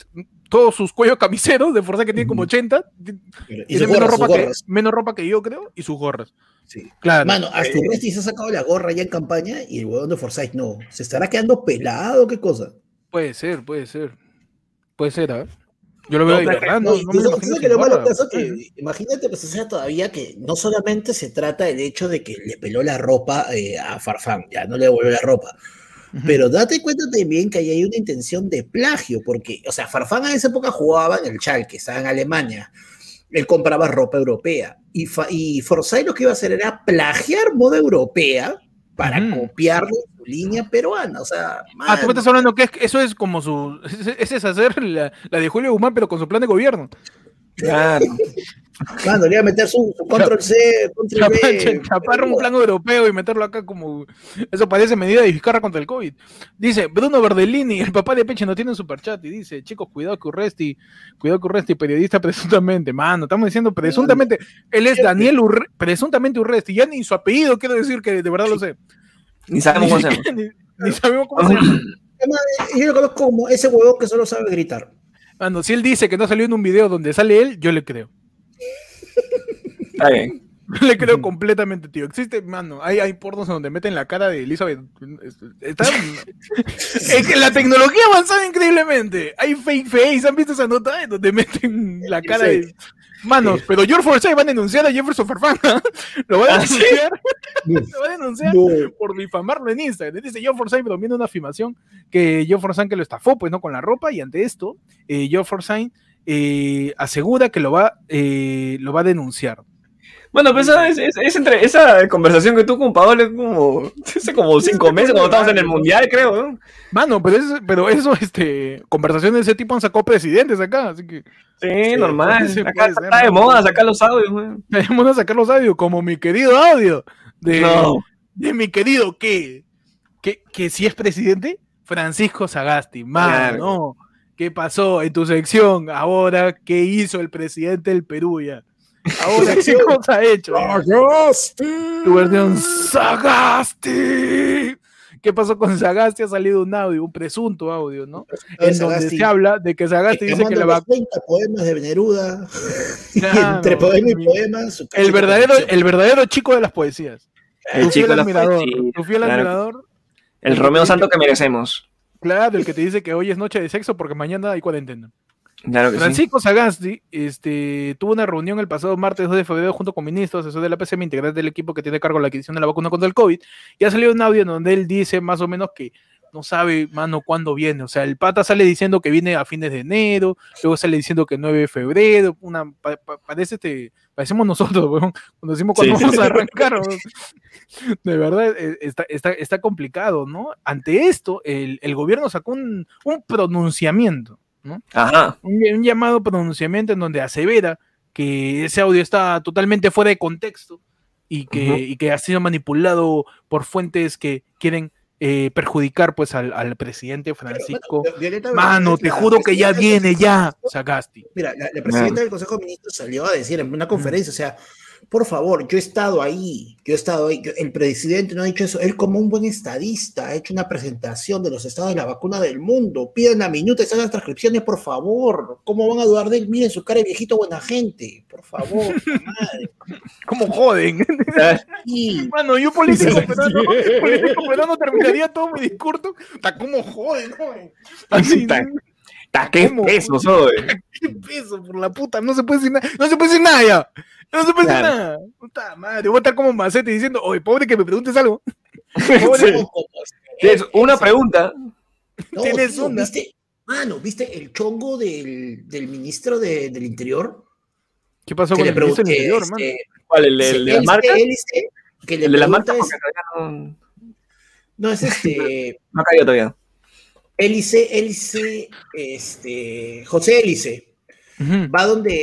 todos sus cuellos camiseros de Forsyth que tiene como 80, Y tiene sus menos, gorras, ropa que, gorras. menos ropa que yo creo, y sus gorras. Sí. Claro. Mano, Asturresti se ha sacado la gorra ya en campaña y el huevón de Forsyth no. ¿Se estará quedando pelado? ¿Qué cosa? Puede ser, puede ser. Puede ser, ¿ah? Yo lo veo ahí, pero- ¿verdad? no, No, y no me tú lo sabes imagino que sin lo malo gorra. caso que, imagínate pues o sea todavía que no solamente se trata del hecho de que le peló la ropa eh, a Farfán, ya no le devolvió la ropa, Pero date cuenta también que ahí hay una intención de plagio, porque, o sea, Farfán en esa época jugaba en el Schalke, estaba en Alemania, él compraba ropa europea, y, y Forsyth lo que iba a hacer era plagiar moda europea para Ujú. copiarle su línea peruana, o sea, Ah, tú me estás hablando que es- eso es como su. Ese es hacer la, la de Julio Guzmán, pero con su plan de gobierno. Claro. Mano, le iba a meter su, su control C, control Chapar, V, chapar un plan europeo y meterlo acá como. Eso parece medida de Vizcarra contra el COVID. Dice Bruno Verdellini, el papá de Peche no tiene un superchat y dice: Chicos, cuidado que Urresti, cuidado que Urresti, periodista presuntamente. Mano, estamos diciendo presuntamente. Él es Daniel Urre, presuntamente Urresti. Ya ni su apellido quiero decir que de verdad lo sé. Ni sabemos cómo se llama. ni, sabemos cómo se llama. Además, Yo lo conozco como ese huevón que solo sabe gritar. Mano, si él dice que no salió en un video donde sale él, yo le creo. Está bien. Le creo completamente, tío. Existe, mano, hay, hay pornos donde meten la cara de Elizabeth. Está, es que la tecnología ha avanzado increíblemente. Hay fake face, ¿han visto esa nota? En donde meten la cara de. Manos, pero George Forsyth va a denunciar a Jefferson Farfán. ¿ah? Lo va a denunciar. Lo va a denunciar No. por difamarlo en Instagram. Dice Joe Forsyth bromeando una afirmación que Joe Forsyth que lo estafó, pues, ¿no? Con la ropa, y ante esto, eh, Forsyth eh, asegura que lo va, eh, lo va a denunciar. Bueno, pues esa, es- es- es entre, esa conversación que tú con Paola es como, hace como cinco meses cuando estábamos en el mundial, creo. ¿no? Mano, pero eso, pero eso, este, conversaciones de ese tipo han sacado presidentes acá, así que Sí, normal. Acá está, ser, está de moda sacar los audios, weón. tenemos a sacar los audios, como mi querido audio de, No. de mi querido que, que, que si es presidente, Francisco Sagasti. Mano, no. ¿Qué pasó en tu sección? Ahora, ¿qué hizo el presidente del Perú ya? Ahora, ¿qué cosa ha hecho? Tu versión Sagasti. ¿Qué pasó con Sagasti? Ha salido un audio, un presunto audio, ¿no? En donde Sagasti, se habla de que Sagasti dice que la los vacuna 30 poemas de Neruda. y Claro, entre poema y poema. el verdadero, el verdadero chico de las poesías. El tu chico fiel de admirador, poesía, tu fiel claro. admirador, El Romeo Santo que merecemos. claro, el que te dice que hoy es noche de sexo porque mañana hay cuarentena. Claro que sí. Francisco Sagasti este, tuvo una reunión el pasado martes 2 de febrero junto con ministros, asesores de la PCM, integrantes del equipo que tiene cargo la adquisición de la vacuna contra el COVID, y ha salido un audio en donde él dice más o menos que no sabe, mano, cuándo viene. O sea, el pata sale diciendo que viene a fines de enero, luego sale diciendo que 9 de febrero, una, pa- pa- parece este, parecemos nosotros, weón, cuando decimos cuándo Sí. vamos a arrancar. weón. De verdad, eh, está, está, está complicado, ¿no? Ante esto, el, el gobierno sacó un, un pronunciamiento, ¿no? Ajá. un, un llamado pronunciamiento en donde asevera que ese audio está totalmente fuera de contexto y que, Ujú. y que ha sido manipulado por fuentes que quieren eh, perjudicar pues al, al presidente Francisco. Pero, Mano, te juro que ya viene ya, Sagasti. Mira, la, la presidenta del Consejo de Ministros salió a decir en una conferencia, o sea, por favor, yo he estado ahí, yo he estado ahí, yo- el presidente no ha dicho eso, él como un buen estadista ha hecho una presentación de los estados de la vacuna del mundo, pidan la minuta y hagan las transcripciones, por favor, ¿cómo van a dudar de él? Miren su cara de viejito buena gente, por favor, madre. ¿Cómo joden? Y, Mano, yo político peruano, político peruano terminaría todo mi discurso. Está como joden, joden. Así, Está- Ta, ¿Qué peso soy? qué peso por la puta, no se puede decir nada, no se puede decir nada ya. No se puede decir Claro. nada. Puta madre, voy a estar como macete diciendo, oye, pobre que me preguntes algo. Pobre, Sí. Tienes una pregunta. No, Tienes tío, una. ¿viste? Mano, ¿viste el chongo del, del ministro de- del Interior? ¿Qué pasó que con el ministro del interior, mano? este, ¿Cuál? ¿El, de- sí, el de marcas? él dice que le El de pregunta marcas es- no es este, no ha caído todavía. Élice, Élice, este, José Élice. Va donde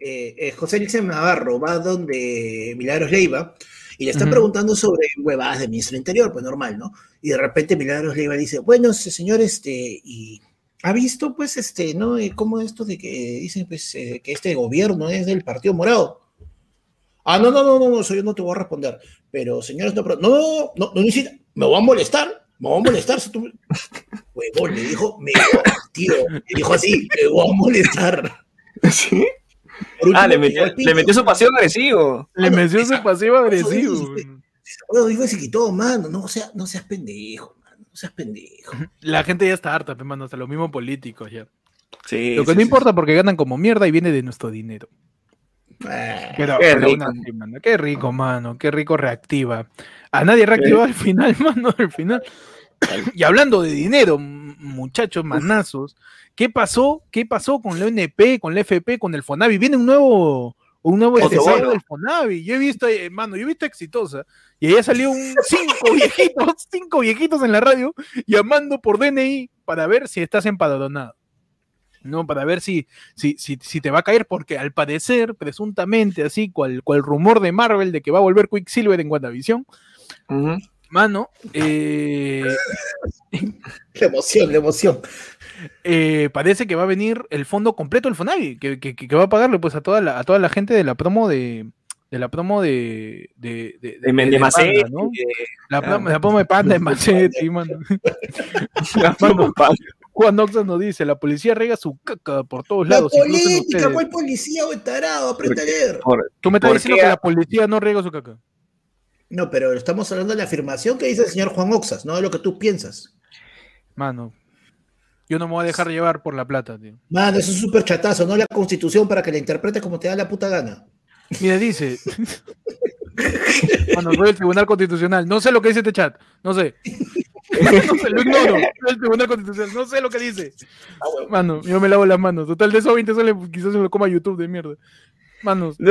eh, eh, José Nixon Navarro, va donde Milagros Leiva, y le están preguntando sobre huevadas de ministro Interior, pues normal, ¿no? Y de repente Milagros Leiva dice, bueno, señor, este, y ha visto, pues, este, ¿no? Eh, ¿Cómo esto de que dicen, pues, eh, que este gobierno es del Partido Morado? Ah, no, no, no, no, no, eso yo no te voy a responder. Pero, señores, no, pero- no, no, no, no, no necesita, me voy a molestar, me voy a molestar. si tú... Huevón, le dijo, me, tío, le dijo así, me voy a molestar. ¿Sí? Por Ah, le último, metió, le metió su pasión agresivo. Le Bueno, metió su pasivo agresivo. Bueno, dijo ese quitó, mano, no, sea, no seas pendejo, mano, no seas pendejo. La gente ya está harta, mano, hasta los mismos políticos ya. Sí, Lo que sí, no sí. importa porque ganan como mierda y viene de nuestro dinero. Ah, Pero, Qué pero rico. así, mano, qué rico, mano, qué rico reactiva. A nadie reactiva al final, mano, al final. Y hablando de dinero, muchachos, manazos, ¿qué pasó? ¿Qué pasó con la ONP, con la FP, con el Fonavi? Viene un nuevo, un nuevo del Fonavi. Yo he visto, eh, mano, yo he visto exitosa. Y ahí salió un cinco viejitos, cinco viejitos en la radio llamando por DNI para ver si estás empadronado. No, para ver si, si, si, si te va a caer, porque al parecer, presuntamente, así, cual, cual rumor de Marvel de que va a volver Quicksilver en WandaVision, Ujú. Mano, eh, la emoción, la emoción. eh, parece que va a venir el fondo completo del Fonavi, que, que, que va a pagarle pues a toda la, a toda la gente de la promo de de la promo de de, de, De, de, de Macetti, Panda, ¿no? de- La, promo- la promo de Panda de Macetti, mano. la promo Juan Oxas nos dice, la policía rega su caca por todos La lados. en política, ustedes". ¿cuál policía o tarado? Aprende a leer. por- Tú me estás ¿Por diciendo qué que a- la policía no riega su caca. No, pero estamos hablando de la afirmación que dice el señor Juan Oxas, no de lo que tú piensas. Mano, yo no me voy a dejar llevar por la plata, tío. Mano, eso es un súper chatazo, no la constitución para que la interpretes como te da la puta gana. Mira, dice. Mano, soy el Tribunal Constitucional. No sé lo que dice este chat. No sé. No sé, lo ignoro. Soy el Tribunal Constitucional. No sé lo que dice. Mano, yo me lavo las manos. Total, de esos 20 soles quizás se lo coma YouTube de mierda. Manos.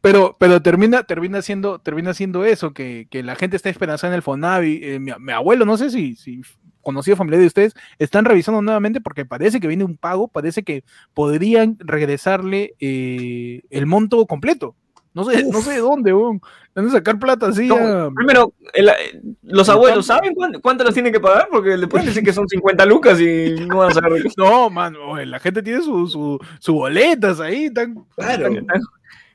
Pero, pero termina, termina siendo, termina siendo eso, que, que la gente está esperanzada en el Fonavi. Eh, mi, mi abuelo, no sé si, si conocido familiar de ustedes, están revisando nuevamente porque parece que viene un pago, parece que podrían regresarle eh, el monto completo. No sé, no sé de dónde, weón. Van a sacar plata así. No, a- primero, el- eh, los El abuelos saben cuánto, cuánto los tienen que pagar porque le pueden decir que son 50 lucas y no van a saber. No, mano, la gente tiene sus su, su boletas ahí, están, Claro.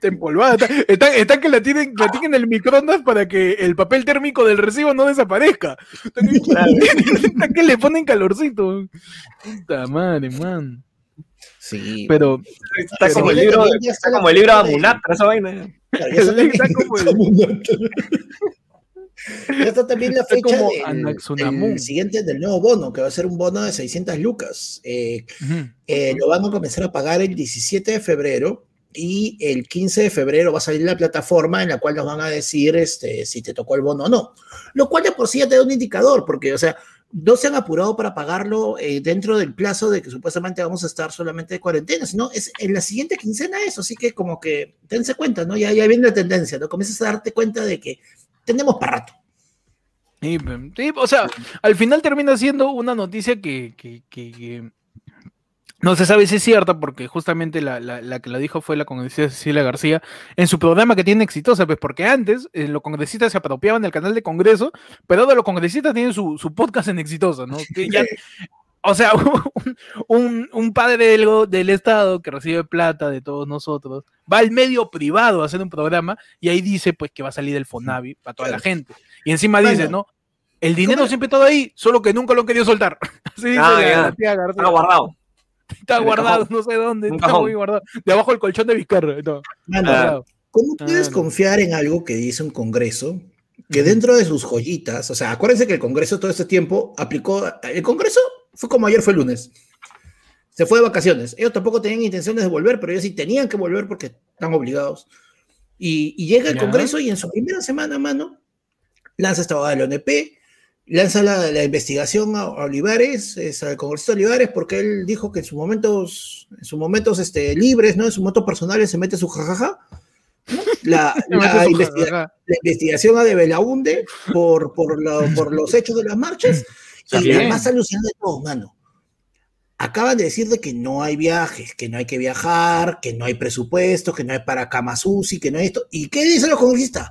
Están empolvadas, están, están, están que la tienen, la tienen en el microondas para que el papel térmico del recibo no desaparezca. Están, están que le ponen calorcito. Puta madre, man. Sí. Pero Está Pero como el libro, ya está está como el libro de de- Amunatra, esa vaina. Claro, ya, está Está también, como ya está también la Está fecha como del, siguiente del nuevo bono, que va a ser un bono de 600 lucas. Eh, ujú, eh, lo van a comenzar a pagar el 17 de febrero y el 15 de febrero va a salir la plataforma en la cual nos van a decir este, si te tocó el bono o no. Lo cual de por sí ya te da un indicador, porque, o sea, no se han apurado para pagarlo eh, dentro del plazo de que supuestamente vamos a estar solamente de cuarentena, sino es en la siguiente quincena eso, así que como que dense cuenta, ¿no? Ya, ya viene la tendencia, ¿no? Comienzas a darte cuenta de que tenemos para rato. Sí, sí, o sea, al final termina siendo una noticia que, que- que- que no se sabe si es cierta, porque justamente la, la- la que la dijo fue la congresista Cecilia García en su programa que tiene exitosa, pues porque antes eh, los congresistas se apropiaban del canal de Congreso, pero ahora los congresistas tienen su, su podcast en exitosa, ¿no? Que ya- o sea, un, un- un padre del, del Estado que recibe plata de todos nosotros va al medio privado a hacer un programa y ahí dice pues que va a salir del Fonavi para toda la gente. Y encima Bueno. dice, ¿no? El dinero siempre está ahí, solo que nunca lo han querido soltar. Así dice Ah, la, ya. la tía García. Está guardado. Está guardado, no sé dónde, está cajón. muy guardado. Debajo del colchón de Vizcarra. Ah, guardado. ¿Cómo puedes Claro. confiar en algo que dice un Congreso? Que dentro de sus joyitas, o sea, acuérdense que el Congreso todo este tiempo aplicó, el Congreso fue como ayer fue el lunes, se fue de vacaciones. Ellos tampoco tenían intenciones de volver, pero ellos sí tenían que volver porque están obligados. Y, y llega el Ya. Congreso y en su primera semana, mano, lanza esta abogada de la ONP, lanza la, la investigación a, Olivares, es, al congresista Olivares, porque él dijo que en sus momentos, en sus momentos este, libres, ¿no? En sus momentos personales se mete su jajaja. ¿no? La, la investiga- jajaja. la investigación a de Belaunde por, por, por los hechos de las marchas y la más alucinante de todo, mano. acaban de decir de que no hay viajes, que no hay que viajar, que no hay presupuesto, que no hay para Kamasusi, que no hay esto. ¿Y qué dicen los congresistas?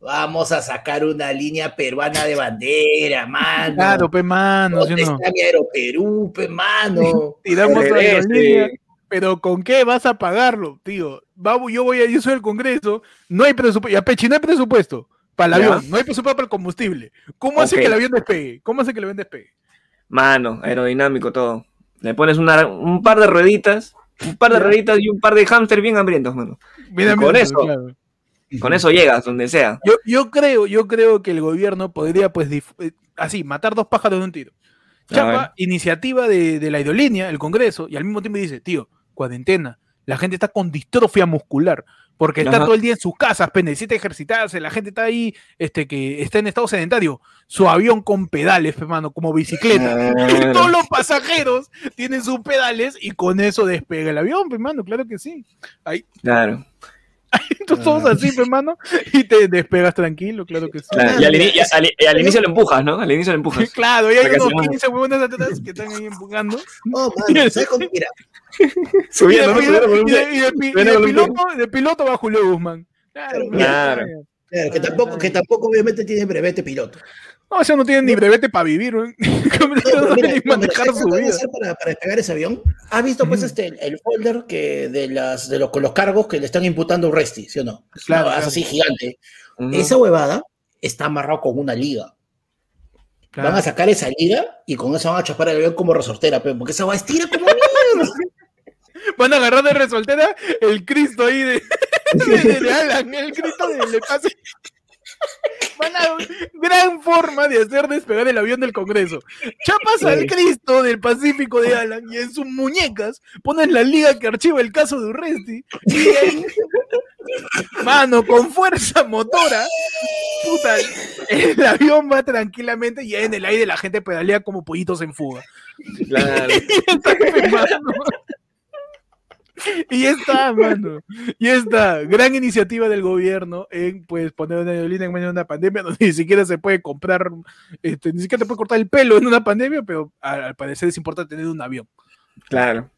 Vamos a sacar una línea peruana de bandera, mano. Claro, pe mano, ¿sí o ¿Dónde no? está mi Aeroperú, pe mano? Tiramos la aerolínea, pero ¿con qué vas a pagarlo, tío? Vamos, yo voy a, yo soy el Congreso, no hay presupuesto, ya Pechi, no hay presupuesto para el Ya. avión, no hay presupuesto para el combustible. ¿Cómo hace que el avión despegue? ¿Cómo hace que el avión despegue? Mano, aerodinámico todo. Le pones una- un par de rueditas, un par de Ya. rueditas y un par de hámster bien hambrientos, mano. Mira, Y con mira, eso. claro. Con eso llegas donde sea. Yo, yo creo, yo creo que el gobierno podría, pues, eh, así, matar dos pájaros de un tiro. Chapa, iniciativa de, de la aerolínea, el Congreso, y al mismo tiempo dice, tío, cuarentena, la gente está con distrofia muscular, porque está todo el día en sus casas, pues, necesita ejercitarse, la gente está ahí, este, que está en estado sedentario, su avión con pedales, pues, mano, como bicicleta. Y todos los pasajeros tienen sus pedales y con eso despega el avión, pues, mano, claro que sí. Ahí, Claro. entonces todos así, pues, mano, y te despegas tranquilo, claro que sí. claro. Y al, ini- y al- y al inicio lo empujas, ¿no? Al inicio lo empujas. Claro, y hay unos se mueva. 15 huevones atrás que están ahí empujando. No, mano, ¿sabes cómo? Mira, Subiendo, ¿no? y, de, piloto, de piloto va Julio Guzmán. Claro, Claro. claro, que tampoco, que tampoco obviamente tiene brevete piloto. No, ese no tiene ni brevete para vivir, ¿no? Mira, ni manejar ¿sabes su vida. para, para despegar ese avión? ¿Has visto pues este el, folder que de las de los con los cargos que le están imputando a Resti, ¿sí o no? Es Claro, una claro. así gigante. Esa huevada está amarrado con una liga. Claro. Van a sacar esa liga y con eso van a chapar el avión como resortera, pero porque esa va a estirar como mierda. Van a agarrar de resoltera el Cristo ahí de, de, de Alan, el Cristo de le pase. Gran forma de hacer despegar el avión del Congreso. Chapas al. Cristo del Pacífico de Alan y en sus muñecas ponen la liga que archiva el caso de Urresti. Y ahí, mano, con fuerza motora, puta, el avión va tranquilamente y en el aire la gente pedalea como pollitos en fuga. Claro. Y ya está, mano. Y está. Gran iniciativa del gobierno en pues poner una aerolínea en medio de una pandemia donde ni siquiera se puede comprar, este, ni siquiera te puede cortar el pelo en una pandemia, pero al, al parecer es importante tener un avión. Claro.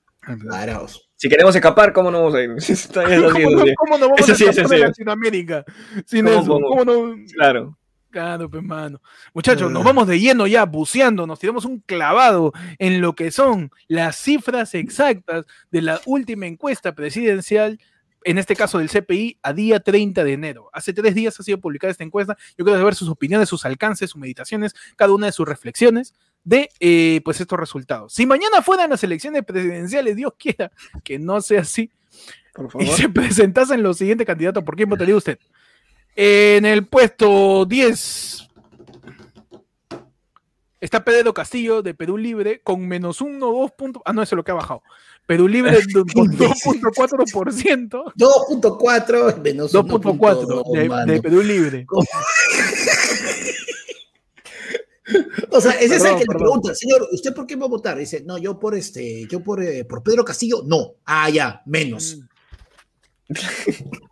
Varaos. Si queremos escapar, ¿cómo no vamos a ir? ¿Cómo, no, así. cómo no vamos Eso a sí es escapar de sencillo. Latinoamérica sin ¿Cómo eso? ¿Cómo no? Claro. Claro, pues, mano. Muchachos, nos Ah. vamos de lleno ya, buceando, nos tiramos un clavado en lo que son las cifras exactas de la última encuesta presidencial, en este caso del CPI, a día 30 de enero. Hace tres días ha sido publicada esta encuesta. Yo quiero saber sus opiniones, sus alcances, sus meditaciones, cada una de sus reflexiones de eh, pues estos resultados. Si mañana fueran las elecciones presidenciales, Dios quiera que no sea así, Por y favor. se presentasen los siguientes candidatos, ¿por quién votaría usted? En el puesto 10 está Pedro Castillo de Perú Libre con menos 1, 2 puntos. Ah, no, eso es lo que ha bajado. Perú Libre con 2.4%. 2.4 menos 2.4 1.2, de, de Perú Libre. O sea, es ese Perdón, el que le pregunta, señor, ¿usted por qué va a votar? Dice, no, yo por este, yo por, eh, por Pedro Castillo, no. Ah, ya, menos.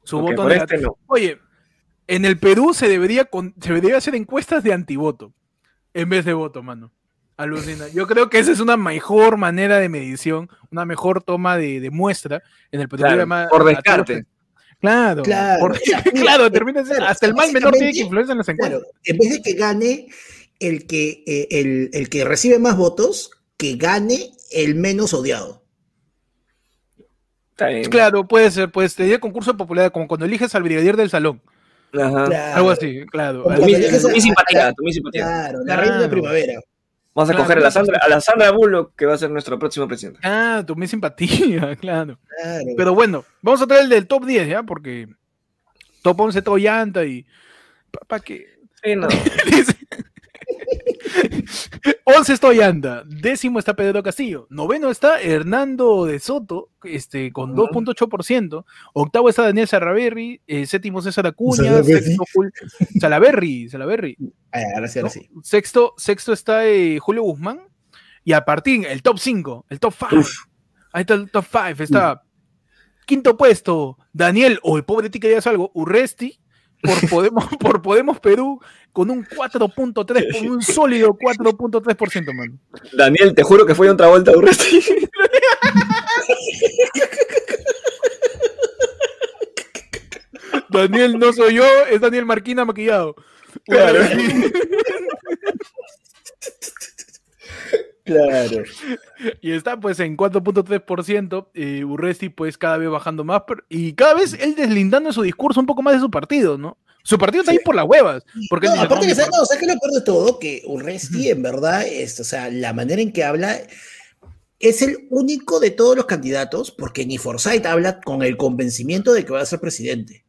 Su Ok, voto este no. Oye, en el Perú se debería, con- se debería hacer encuestas de antivoto en vez de voto, mano. Alucina. Yo creo que esa es una mejor manera de medición, una mejor toma de, de muestra en el Perú. Claro, por descarte. Claro, Claro, por- mira, claro, eh, termina claro, hasta el mal menor tiene que influencia en las encuestas. Claro, en vez de que gane el que, eh, el, el que recibe más votos, que gane el menos odiado. Está bien. Claro, puede ser, pues tener concurso de popularidad, como cuando eliges al brigadier del salón, Ajá. Claro, algo así, claro. Tu mi- simpatía, a- tu mi simpatía. Claro, la Claro. reina de primavera. Vamos a Claro, coger a la. Sandra, a la Sandra Bullock, que va a ser nuestra próxima presidenta. Ah, tu mi simpatía, claro. Claro. Pero bueno, vamos a traer el del top 10, ¿ya? Porque top 11 todo llanta y... ¿Para qué? Sí, no. Dice- 11 estoy anda, décimo está Pedro Castillo, noveno está Hernando de Soto, este, con Ujú. 2.8%, octavo está Daniel Salaverry, eh, séptimo César Acuña, sexto Jul- Salaverry, Salaverry, Ah, ahora sí, ahora ¿no? sí. sexto, sexto está eh, Julio Guzmán, y a partir, el top 5, el top 5, ahí está el top 5, está quinto puesto, Daniel, o el pobre ti que digas algo, Urresti, por Podemos, por Podemos Perú con un 4.3, con un sólido 4.3%, mano. Daniel, te juro que fue otra vuelta de Urresti. Daniel no soy yo, es Daniel Marquina maquillado. Claro. Claro. Y está pues en 4.3%, eh, Urresti pues cada vez bajando más, pero- y cada vez él deslindando en su discurso un poco más de su partido, ¿no? Su partido está ahí por las huevas. Porque No, dice, aparte "No, que, ¿sabes, no, ¿sabes qué es lo peor de todo? Que Urresti, en verdad, es, o sea, la manera en que habla es el único de todos los candidatos, porque ni Forsyth habla con el convencimiento de que va a ser presidente.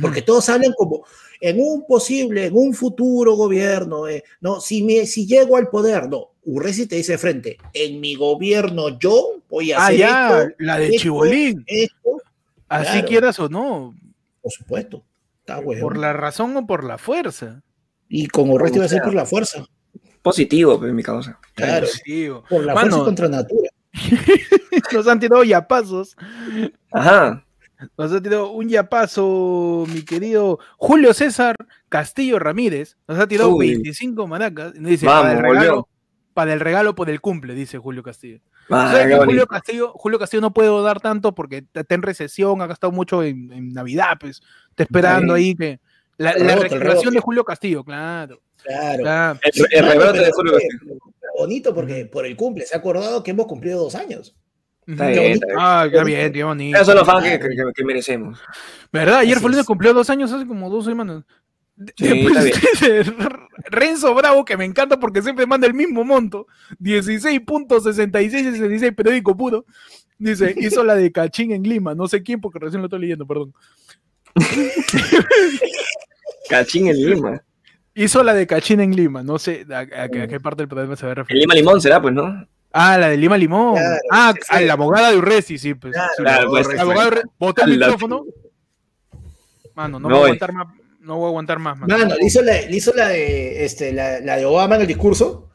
Porque todos hablan como en un posible, en un futuro gobierno, eh, no, si, me, si llego al poder, no. Urresti te dice de frente, en mi gobierno yo voy a Ah, hacer ya, esto, la de esto, Chibolín. esto, Así claro. quieras o no, por supuesto. Está bueno. por la razón o por la fuerza. Y con Urresti va a ser por la fuerza. Positivo, pues, mi causa. Claro. Positivo. Por la Mano, fuerza contra natura. Nos han tirado yapazos. Ajá. Nos ha tirado un yapazo, mi querido Julio César Castillo Ramírez. Nos ha tirado Uy. 25 maracas. Y nos dice, Vamos, el regalo. Para el regalo por el cumple, dice Julio Castillo. Ah, ¿Sabes qué que Julio. Castillo, Julio Castillo no puedo dar tanto porque está en recesión, ha gastado mucho en, en Navidad, pues. Está esperando Sí. ahí que. La, la rebote. de Julio Castillo, claro. Claro. claro. El, el rebrote de Julio Castillo. Bonito porque por el cumple se ha acordado que hemos cumplido dos años. Está bien, bonito. está bien. Ah, qué bien, qué bonito. Esos son los fans que, que- que- que merecemos. ¿Verdad? Ayer es. cumplió dos años hace como dos semanas. De- Sí, Después dice Renzo Bravo, que me encanta porque siempre manda el mismo monto, 16.6666 periódico puro. Dice, hizo la de Cachín en Lima, no sé quién porque recién lo estoy leyendo, perdón. Cachín en Lima. Hizo la de Cachín en Lima, no sé a, a- a qué parte del programa se va a En referir. Lima Limón será, pues, ¿no? Ah, la de Lima Limón. Claro, ah, sí, la abogada de Urresti, sí, pues. Claro, sí, claro, pues, abogada de Urresti. Botó el micrófono. Mano, no No, voy a eh. aguantar más. No voy a aguantar más, mano. Mano, le hizo la, le hizo la de este, la, la de Obama en el discurso.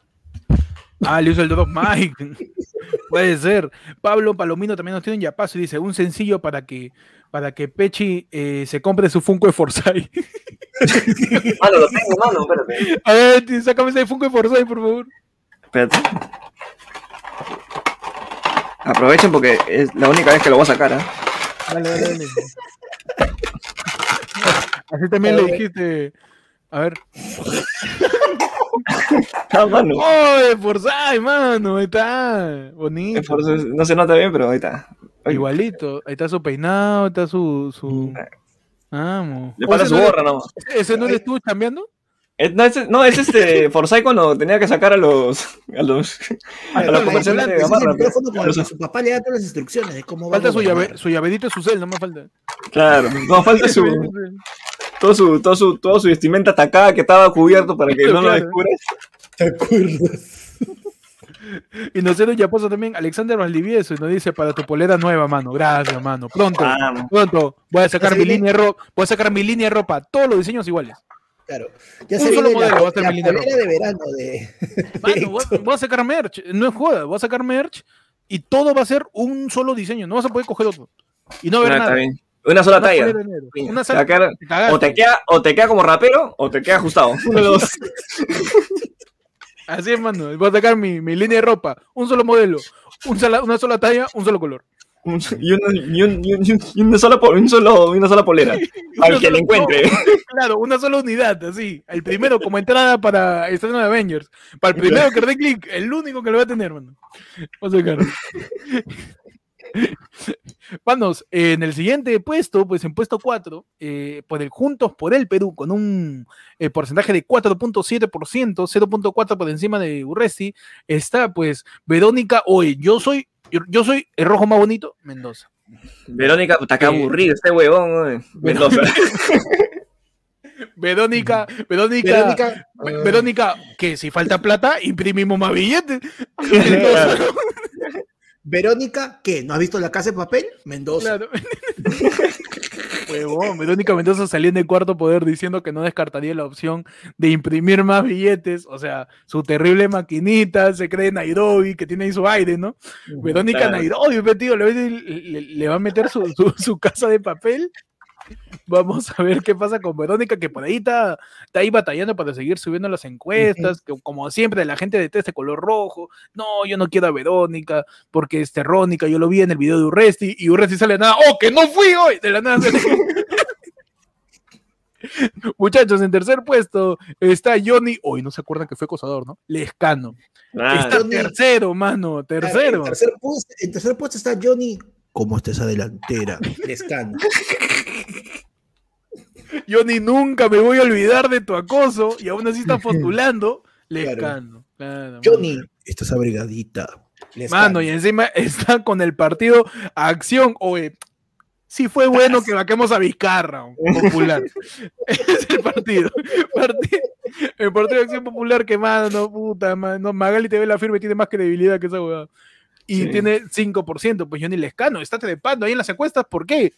Ah, le uso el drop mic. Puede ser. Pablo Palomino también nos tiene un yapazo y dice un sencillo para que para que Pechi eh, se compre su Funko de Forsyth. Mano, lo tengo, mano, espérate. A ver, sácame ese Funko de Forsyth, por favor. Espérate. Aprovechen porque es la única vez que lo voy a sacar, ¿ah? Dale, dale, dale. Así también le dijiste. A ver. Ah, mano. ¡Oh, Forsyth, mano! Ahí está. Bonito. Eso No se nota bien, pero ahí está. Ay, Igualito. Ahí está su peinado, ahí está su. su... Vamos. Le falta ¿Ese su gorra, ¿no? ¿Ese no eres tú cambiando? Es- No, es, no, es este Forsyth cuando tenía que sacar a los. A los a Claro, los le comerciales hizo de Gamarra. su papá le da todas las instrucciones de cómo va Falta a su, llave, su llaverito de su cel, no me falta. Claro, no falta su. Todo su, todo su, todo su vestimenta atacada que estaba cubierto para que no lo descubras. ¿Te acuerdas? Y nos dieron ya puso también Alexander Valdivieso y nos dice para tu polera nueva, mano. Gracias, mano. Pronto, Vamos. pronto. Voy a sacar mi viene. línea de ropa. Voy a sacar mi línea de ropa. Todos los diseños iguales. Claro. Ya Un se solo la, modelo va a ser la mi línea polera roja. de verano de. Mano, voy, a- voy a sacar merch. No es joda. Voy a sacar merch y todo va a ser un solo diseño. No vas a poder coger otro. Y no ver Ah, nada. está bien. Una sola Una talla. Una Te va a sal- quedar- te cagaste. o, te queda, o te queda como rapero o te queda ajustado. Uno de los dos. Así es, mano. Voy a sacar mi, mi línea de ropa. Un solo modelo. Un sola- una sola talla, un solo color. Un- y, una, y, un- y un- y una, sola, un solo, una sola polera. Al que le sola- encuentre. Claro, una sola unidad, así. El primero como entrada para estreno de Avengers. Para el primero que dé clic, el único que lo va a tener, mano. Vamos a sacar. Manos, en el siguiente puesto, pues en puesto 4, eh, por el Juntos por el Perú, con un eh, porcentaje de 4.7%, 0.4 por encima de Urresti, está pues Verónica Oye. Yo soy, yo, yo soy el rojo más bonito, Mendoza. Verónica, puta, qué Eh. aburrido este huevón. eh. Mendoza. Verónica, Verónica, Verónica. Ve- Verónica, que si falta plata, imprimimos más billetes. Mendoza, Verónica, ¿qué? ¿No has visto la casa de papel? Mendoza. claro. Huevón, Verónica Mendoza salió en el cuarto poder diciendo que no descartaría la opción de imprimir más billetes. O sea, su terrible maquinita, se cree Nairobi, que tiene ahí su aire, ¿no? Verónica Claro. Nairobi, tío, le, le- le- le va a meter su, su- su casa de papel. Vamos a ver qué pasa con Verónica, que por ahí está, está ahí batallando para seguir subiendo las encuestas, que como siempre la gente de este color rojo. No, yo no quiero a Verónica, porque es terrónica, yo lo vi en el video de Urresti, y Urresti sale de nada, ¡oh, que no fui hoy! De la nada sale- Muchachos, en tercer puesto está Johnny, hoy no se acuerdan que fue acosador, ¿no? Lescano. Claro. Está Johnny. tercero, mano, tercero. En tercer, puesto, en tercer puesto está Johnny. ¿Cómo está esa delantera? Lescano. Johnny, nunca me voy a olvidar de tu acoso y aún así está postulando. Lescano. Claro, Johnny, estás abrigadita. Lescano. Mano, y encima está con el partido Acción. Oye, sí fue bueno que vaquemos a Vizcarra, popular. es el partido. Parti- el partido de Acción Popular que, mano, puta, mano, Magali TV la firme tiene más credibilidad que esa huevada. Y Sí. tiene 5%, pues Johnny Lescano está trepando ahí en las encuestas. ¿Por qué?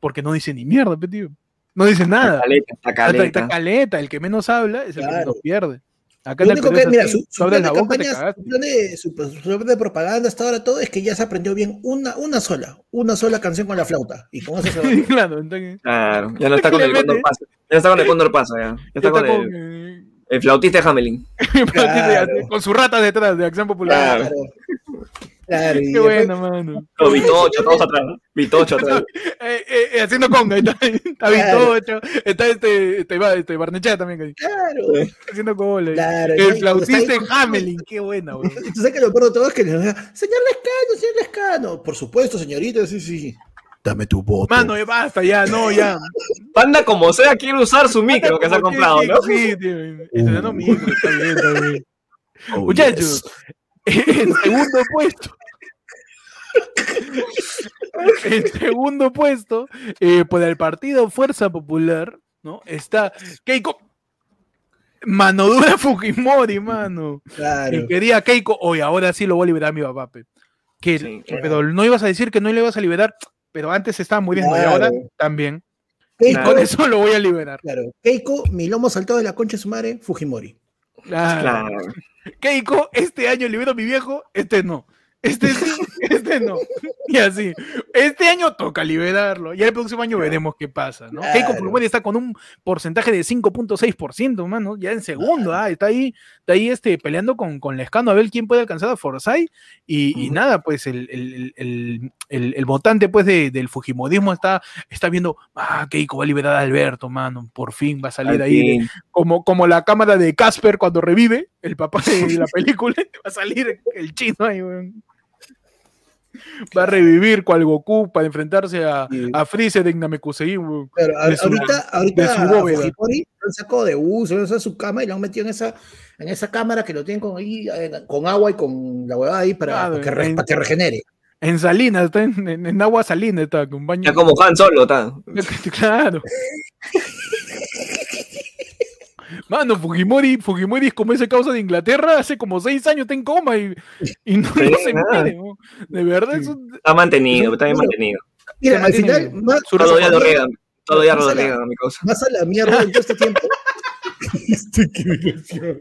Porque no dice ni mierda, tío. No dice nada. Caleta, está Está, está caleta. caleta, el que menos habla es el que menos pierde. Acá Lo único que, es mira, su, su plan de campaña, su plan de, su- su plan de propaganda hasta ahora todo es que ya se aprendió bien una, una sola, una sola canción con la flauta. Y con eso se va. claro, entonces, Claro, ya no está con el. Cóndor Pasa. Ya está con el Cóndor Pasa, ya. Ya ya está con está el, el flautista de Hamelin. Claro. con su rata detrás de Acción Popular. Claro. Claro. Qué buena, mano. Los Vitocho, todos atrás. atrás. Eh, eh, eh, haciendo conga, está, está Claro. Vitocho, está este, este, este Barnechea también ahí, Claro, haciendo goles. claro. El flautista está en Hamelin, qué buena, güey. Tú sabes que lo peor de todo es que le señor Lescano, señor Lescano. Por supuesto, señorita, sí, sí. Dame tu voto. Mano, ya basta, ya, no, ya. Panda como sea quiere usar su micro que se ha comprado, ¿no? Sí, tío. Estrenando micro, está bien, está bien. Oh, Muchachos, en segundo puesto. en segundo puesto, eh, por el partido Fuerza Popular, ¿no? Está Keiko. Mano dura Fujimori, mano. Claro. Que quería Keiko, hoy ahora sí lo voy a liberar a mi papá. pe. Que, Sí, que- pero no ibas a decir que no le ibas a liberar, pero antes estaba muriendo y Claro. ahora también. Keiko, Con eso lo voy a liberar. claro. Keiko, mi lomo saltado de la concha de su madre, Fujimori. Claro. Claro. Keiko, este año libero a mi viejo, este no. Este sí, este no. Y así. Este año toca liberarlo. Y el próximo año veremos qué pasa, ¿no? Claro. Keiko Fujimori está con un porcentaje de 5.6%, mano. Ya en segundo, ah, está ahí, está ahí este, peleando con, con Lescano a ver quién puede alcanzar a Forsyth. Y, nada, pues el, el- el- el- votante pues, de- del Fujimorismo está, está viendo, ah, Keiko va a liberar a Alberto, mano. Por fin va a salir Al ahí de- como, como la cámara de Casper cuando revive, el papá de la película, va a salir el chino ahí, weón. Va a revivir cual Goku para enfrentarse a, Sí. a Freezer en Namekusei. Pero a- De su- ahorita, ahorita de su a bóveda. Fujimori lo sacado de uso, lo de su cama y lo han metido en esa, en esa cámara que lo tienen con, ahí, con agua y con la huevada ahí para, Claro, para que, re- en- para que regenere. En Salinas, está en, en- en agua salina, está con baño. Ya como Han Solo, está. Claro. Mano, Fujimori, Fujimori es como ese causa de Inglaterra, hace como seis años está en coma y, y no, Sí, no se nada. muere. De verdad, es un- Está mantenido, está bien mantenido. Mira, al final, más, su Todo ya lo riegan. Todo ya lo riegan, mi cosa. más a la mierda en todo este tiempo. Este, qué desgraciado.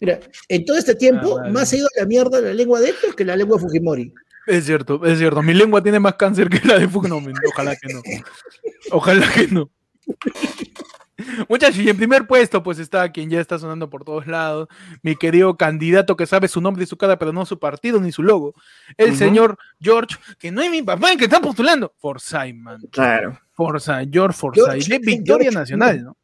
Mira, en todo este tiempo, Ah, vale. más ha ido a la mierda la lengua de Héctor que la lengua de Fujimori. Es cierto, es cierto. Mi lengua tiene más cáncer que la de Fujimori. Ojalá que no. Ojalá que no. Muchachos, y en primer puesto, pues está quien ya está sonando por todos lados, mi querido candidato que sabe su nombre y su cara, pero no su partido ni su logo, el señor George, que no es mi papá, el que está postulando, Forsyth, man. Claro. Forsyth, George Forsyth, de Victoria George, Nacional,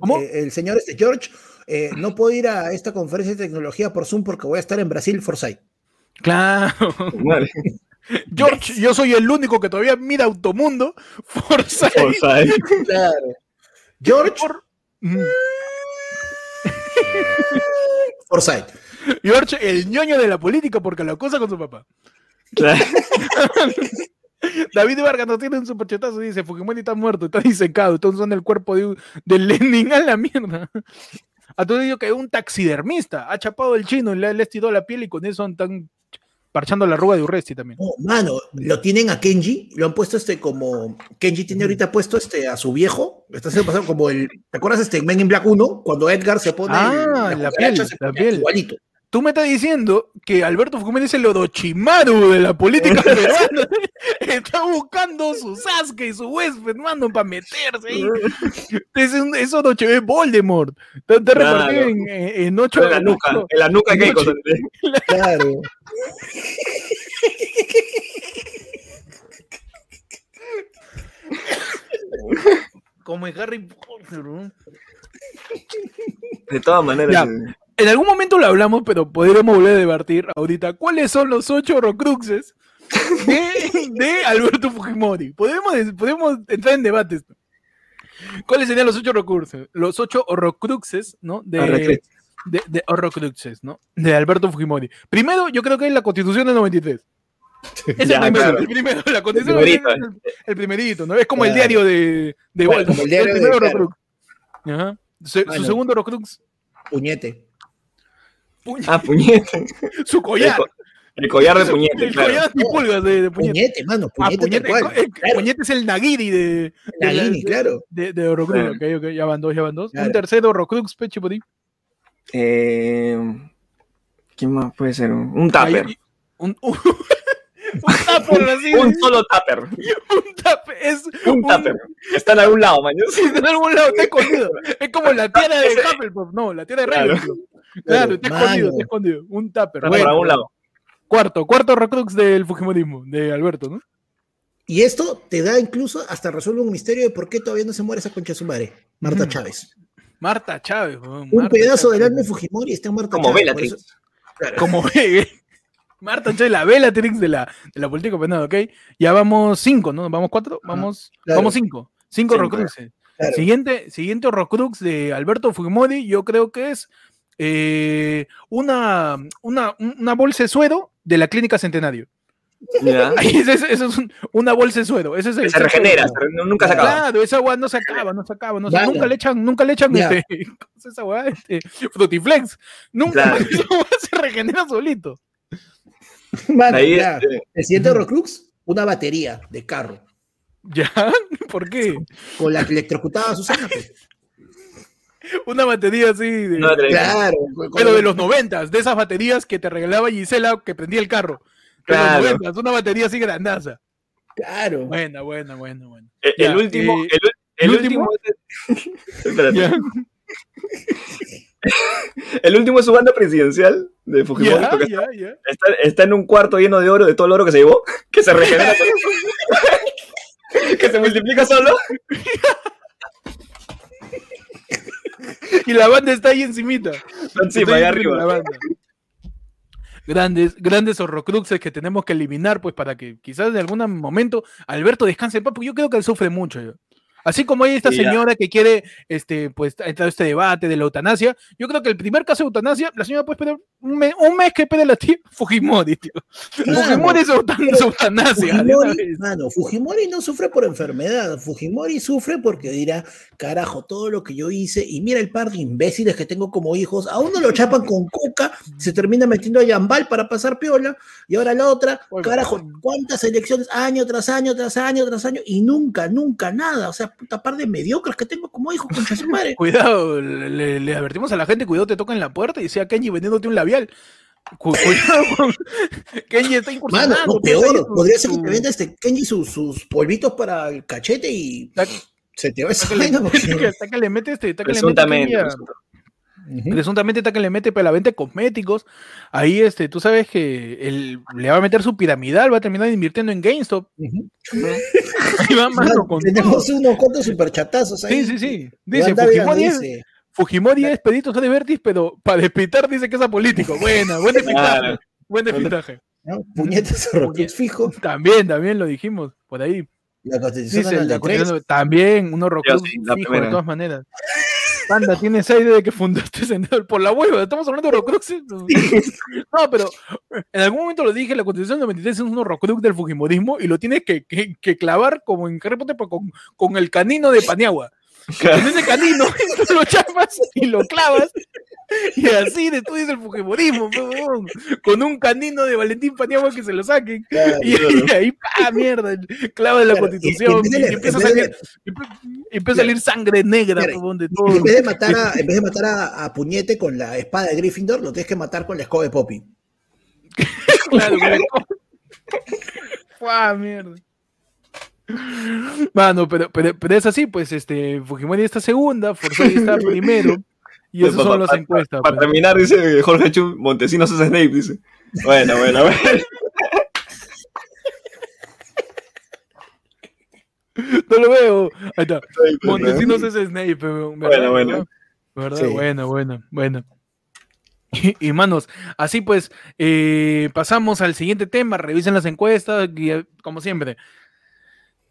¿Cómo? eh, el señor este George, eh, no puedo ir a esta conferencia de tecnología por Zoom porque voy a estar en Brasil, Forsyth. Claro. Vale. George, yo soy el único que todavía mira Automundo. Forsyth. Forsyth. Claro. George, Por- Mm. Forsyth. George, el ñoño de la política porque lo acusa con su papá. Claro. David Vargas nos tiene un superchetazo y dice, Fujimori está muerto, está disecado, están usando el cuerpo de, de Lenin a la mierda. A todo ello que un taxidermista ha chapado el chino y le, le ha estirado la piel y con eso están parchando la arruga de Urresti también. No, mano, lo tienen a Kenji, lo han puesto este como. Kenji tiene ahorita puesto este a su viejo. Está haciendo pasar como el. ¿Te acuerdas este Men in Black 1? Cuando Edgar se pone. Ah, el- la cucaracha piel, la piel. Igualito. Tú me estás diciendo que Alberto Fujimori es el Orochimaru de la política peruana. Está buscando su Sasuke y su huésped, mano, para meterse ahí. Es, un, es Orochi- es Voldemort. Te, te Claro. en, en ocho. En la nuca, en la nuca que hay cosas. Claro. Como en Harry Potter, ¿no? De todas maneras. Ya. Eh, En algún momento lo hablamos, pero podremos volver a debatir ahorita. ¿Cuáles son los ocho horrocruxes de, de Alberto Fujimori? Podemos, podemos entrar en debates. ¿Cuáles serían los ocho horrocruxes? Los ocho horrocruxes, ¿no? De, Horrocrux. de, de horrocruxes, ¿no? De Alberto Fujimori. Primero, yo creo que es la Constitución del 93. Es Ya, el primero, claro. el primero, la Constitución El primerito, 93 es el, el primerito, ¿no? Es como el diario de, como el diario de- claro. Ajá. Se- su segundo horrocrux, Puñete. Puñ- Ah, puñete. su collar. El, co- el collar de puñete, El claro. collar y pulgas de, de puñete. Puñete, mano. Ah, Puñete, puñete, tal cual. el- Claro, puñete es el Nagiri de, de, Nagini, de- claro. de, de Horrocrux. Claro. Ok, ok, ya van dos, ya van dos. Claro. Un tercero Horrocrux, peche por ahí. Eh, ¿Quién más puede ser? Un un tupper. Ahí- Un, un, un tupper así. Un solo tupper. un tupper. Es Un tupper. Está en algún lado, man. Sí, en algún lado está escondido. Es como la tierra de Hufflepuff. No, la tierra de Claro. Ravenclaw. Claro, está escondido, está escondido. Un tupper. Bueno, por algún lado. Cuarto, cuarto Horrocrux del Fujimorismo, de Alberto, ¿no? Y esto te da incluso hasta resuelve un misterio de por qué todavía no se muere esa concha de su madre, Marta Ujú. Chávez. Marta Chávez. weón, Un pedazo del alma de Fujimori está en Marta Como Chávez. por Bellatrix. eso- Claro. como Marta Chávez, la Bellatrix de la, de la política penal, ¿ok? Ya vamos cinco, ¿no? ¿Vamos cuatro? Vamos, Claro. vamos cinco. Cinco Cinco. Claro. Siguiente, siguiente Horrocrux de Alberto Fujimori, yo creo que es eh, una, una, una bolsa de suero de la clínica Centenario. Es- Eso, eso es un- una bolsa de suero. Ese es el Que se regenera, se nunca se acaba. Claro, esa agua no se acaba, no se acaba, no se- Vale. nunca le echan, nunca le echan este, ¿cómo es esa weá? Este, frutiflex. Nunca Claro. se regenera solito. Mano, Ahí, ya. este, El siguiente Horrocrux, una batería de carro ¿Ya? ¿Por qué? con la que electrocutaba a Susana. pues. Una batería así de, no, de- Claro. pero de los noventas, de esas baterías que te regalaba Gisela que prendía el carro. De Claro. los noventas, una batería así grandaza. Claro. Buena, buena, buena, buena. el, Ya, el último, eh, el, el ¿el último, último? Espérate. Ya, el último es su banda presidencial de Fujimori, ya, ya, ya. está, está en un cuarto lleno de oro, de todo el oro que se llevó, que se regenera solo. que se multiplica solo. Y la banda está ahí encimita. Encima, allá viendo la arriba. banda. Grandes, grandes horrocruxes que tenemos que eliminar, pues para que quizás en algún momento Alberto descanse en paz, porque yo creo que él sufre mucho. yo. Así como hay esta Sí, ya. señora que quiere, este, pues, entrar a este debate de la eutanasia, yo creo que el primer caso de eutanasia, la señora puede esperar un mes, un mes que espere la tía Fujimori, tío. Claro. Fujimori es eutanasia. Fujimori, mano, Fujimori no sufre por enfermedad, Fujimori sufre porque dirá, carajo, todo lo que yo hice, y mira el par de imbéciles que tengo como hijos, a uno lo chapan con coca, se termina metiendo a Yambal para pasar piola, y ahora la otra, carajo, cuántas elecciones, año tras año, tras año, tras año, y nunca, nunca nada, o sea, puta par de mediocres que tengo como hijos, concha su madre. Cuidado, le, le advertimos a la gente, cuidado, te tocan la puerta y sea Kenji vendiéndote un labial. Con- Kenji está incursionando. Mano, no, pues, peor, podría ser que te venda este Kenji sus, sus polvitos para el cachete y se te va esa ta que le- vaina le mete este, que le mete Presuntamente. A- presuntamente. Presuntamente está que le mete para la venta de cosméticos. Ahí, este, tú sabes que él le va a meter su piramidal, va a terminar invirtiendo en GameStop. Ujú. Ahí va, mano, con tenemos todo. unos cuantos superchatazos ahí. Sí, sí, sí. Dice, Fujimori es, dice, Fujimori es Pedrito de Vertis, pero para despitar dice que es apolítico. Buena, buen despistaje. Claro. Buen despistaje. ¿no? Puñetas fijo. También, también lo dijimos por ahí. La Constitución Dice la 93. Constitución, también un horrocrux sí, fijo de todas maneras. Panda, tienes idea de que fundaste Sendero por la hueva. Estamos hablando de horrocruxes. No, pero en algún momento lo dije, la Constitución del 93 es un horrocrux del Fujimorismo y lo tienes que, que- que clavar como en Harry Potter con, con el canino de Paniagua. En ese canino, tú lo chapas y lo clavas. Y así de tú dices el Fujimorismo, con un canino de Valentín Paniagua que se lo saquen. Claro, Y, y ahí, pa, mierda, clava de la Claro, constitución. y- empieza, a salir, empieza a salir sangre negra, Claro, de todo. En vez de matar a, en vez de matar a, a Puñete con la espada de Gryffindor, lo tienes que matar con la escoba de Poppy. Claro. Fua, mierda. Mano, pero, pero, pero es así, pues, este, Fujimori está segunda, Forsay está primero, y esas son las encuestas. Para pues. terminar, dice Jorge Chu, Montesinos es Snape, dice. Bueno, bueno, bueno. No lo veo. Ahí está. Montesinos es Snape. Bueno, bueno. ¿Verdad? Sí. Bueno, bueno, bueno. Y, y, manos, así pues, eh, pasamos al siguiente tema, revisen las encuestas, y, como siempre.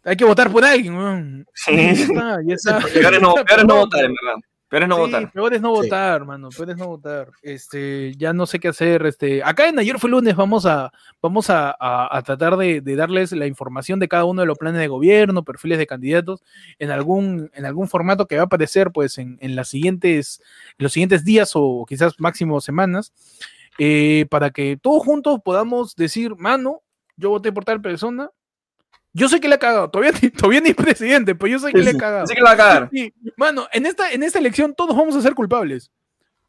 Hay que votar por alguien, weón. Sí. Ya está, ya está. Peor es no, peor es no votar, en verdad. Peor es no Sí, votar. peor es no Sí. votar, mano. Peor es no votar. Este, ya no sé qué hacer. Este, acá en ayer fue lunes, vamos a, vamos a, a- a tratar de, de darles la información de cada uno de los planes de gobierno, perfiles de candidatos, en algún, en algún formato que va a aparecer, pues, en, en las siguientes, en los siguientes días o quizás máximo semanas, eh, para que todos juntos podamos decir, mano, yo voté por tal persona. Yo sé que le ha cagado, todavía, ni- todavía ni es presidente, pero yo sé que le ha cagado. Así que lo va a cagar. Sí, mano, en esta, en esta elección todos vamos a ser culpables.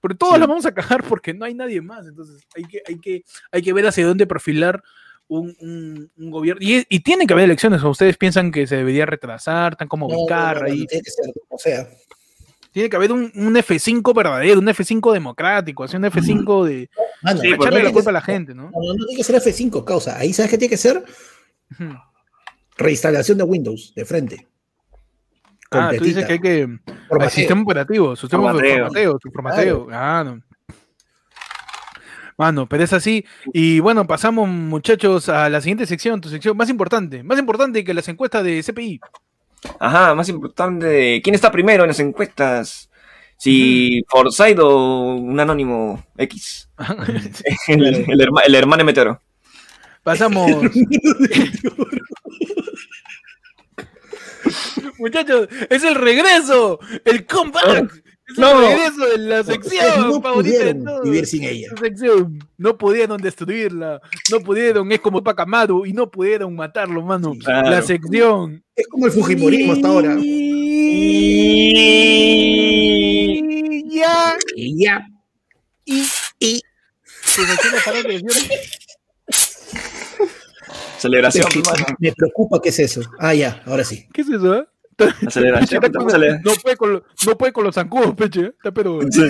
Pero todos Sí. la vamos a cagar porque no hay nadie más. Entonces hay que, hay que, hay que ver hacia dónde perfilar un, un- un gobierno. Y, y tiene que haber elecciones. ¿O ustedes piensan que se debería retrasar? Tan como No, no, no, no, ahí. tiene que ser, o sea, Tiene que haber un, un F5 verdadero, un F5 democrático, así un F5 de mano, Sí, echarle la tiene culpa a que la ser- gente, ¿no? No, no, no tiene que ser F5, causa. Ahí sabes qué tiene que ser. Reinstalación de Windows de frente. Ah, tú dices que hay que. Formateo. Sistema operativo, sistema Formateo. formateo, su formateo. Ah, no. Mano, pero es así. Y bueno, pasamos, muchachos, a la siguiente sección, tu sección más importante, más importante que las encuestas de CPI. Ajá, más importante, ¿quién está primero en las encuestas? Si Forsyth o un anónimo X. El, el herma- el hermano Meteoro. Pasamos. Muchachos, es el regreso, el comeback. Es No. el regreso de la sección no favorita de todos. vivir sin ella. Sección. No pudieron destruirla, no pudieron, es como Pacamaro y no pudieron matarlo, mano. Claro. La sección. Es como el Fujimorismo hasta ahora. Y ya. Y ya. Y, Y Celebración, me, me preocupa qué es eso. Ah, ya, ahora sí. ¿Qué es eso? eh? Aceleración, Está con- acelera- no, puede con, no puede con los zancudos, peche. eh. Está pero. Sí.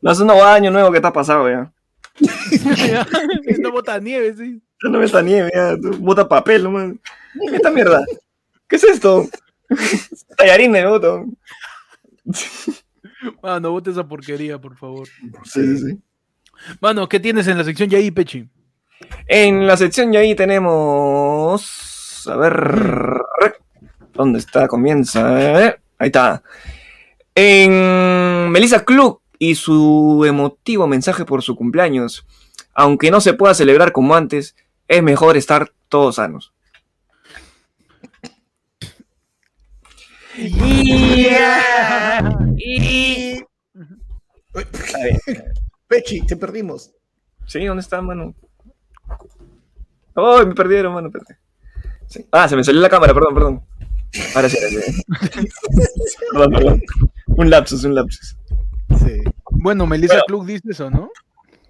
No, es un nuevo año nuevo que está pasado ya. no bota nieve, sí. No ves la nieve, ya. tú Bota papel, no man. ¿Qué esta mierda? ¿Qué es esto? Tallarines, voto. Mano, bote esa porquería, por favor. Sí, sí, sí. Mano, ¿qué tienes en la sección ya ahí, Pechi? En la sección ya ahí tenemos. A ver. ¿Dónde está? Comienza. eh. Ahí está. En Melissa Klug y su emotivo mensaje por su cumpleaños. Aunque no se pueda celebrar como antes, es mejor estar todos sanos. Y... Está bien. Pechi, te perdimos. Sí, ¿dónde está, mano? ¡Oh, me perdieron, mano! Sí. Ah, se me salió la cámara, perdón, perdón. Ahora sí, ahora sí. perdón, perdón. Un lapsus, un lapsus. Sí. Bueno, Melissa Bueno. Dice eso, ¿no?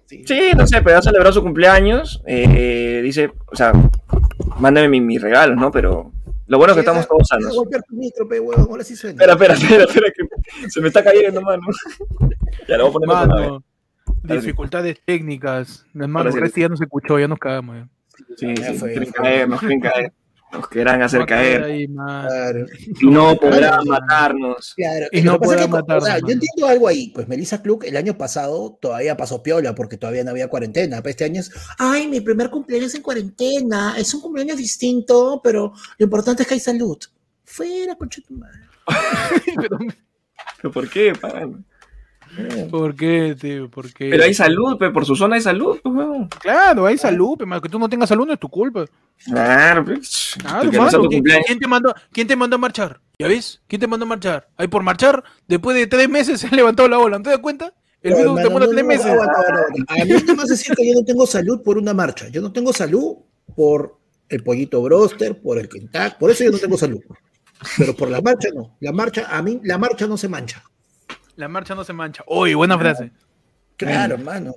sí. Sí, no sé, pero ha celebrado su cumpleaños. eh, dice, o sea, mándame mi- mis regalos, ¿no? Pero lo bueno es que estamos todos sanos. sí. Espera, espera, espera, espera, que se me está cayendo, mano. Ya lo voy a poner. Mano, dificultades técnicas. Sí. Resti ya no se escuchó, ya nos cagamos. Ya. Sí, sí, fue, fue. caer, nos quieren caer. Nos querrán hacer caer caer. ahí, man. Claro. Y no podrán Claro. matarnos. Claro, Y no podrán que, o sea, matarnos, yo entiendo algo ahí. Pues Melissa Klug el año pasado todavía pasó piola porque todavía no había cuarentena. Pero este año es, ay, mi primer cumpleaños en cuarentena. Es un cumpleaños distinto, pero lo importante es que hay salud. Fuera, concha tu madre. Pero, ¿Pero por qué? pan? ¿Por qué, tío? ¿Por qué? Pero hay salud, pe, por su zona de salud, pues, weón. Claro, hay salud, pe, que tú no tengas salud no es tu culpa. Claro, pues. Claro, mano, ¿quién, te mandó, ¿Quién te mandó a marchar? ¿Ya ves? ¿Quién te mandó a marchar? Ahí por marchar, después de tres meses se ha levantado la ola, ¿no te das cuenta? El virus te manda no, tres no, meses. A mí no me decir que yo no tengo salud por una marcha. Yo no tengo salud por el pollito broster, por el Kentucky. Por eso yo no tengo salud. Pero por la marcha no. La marcha, a mí, la marcha no se mancha. La marcha no se mancha. Uy, buena frase. Claro, hermano.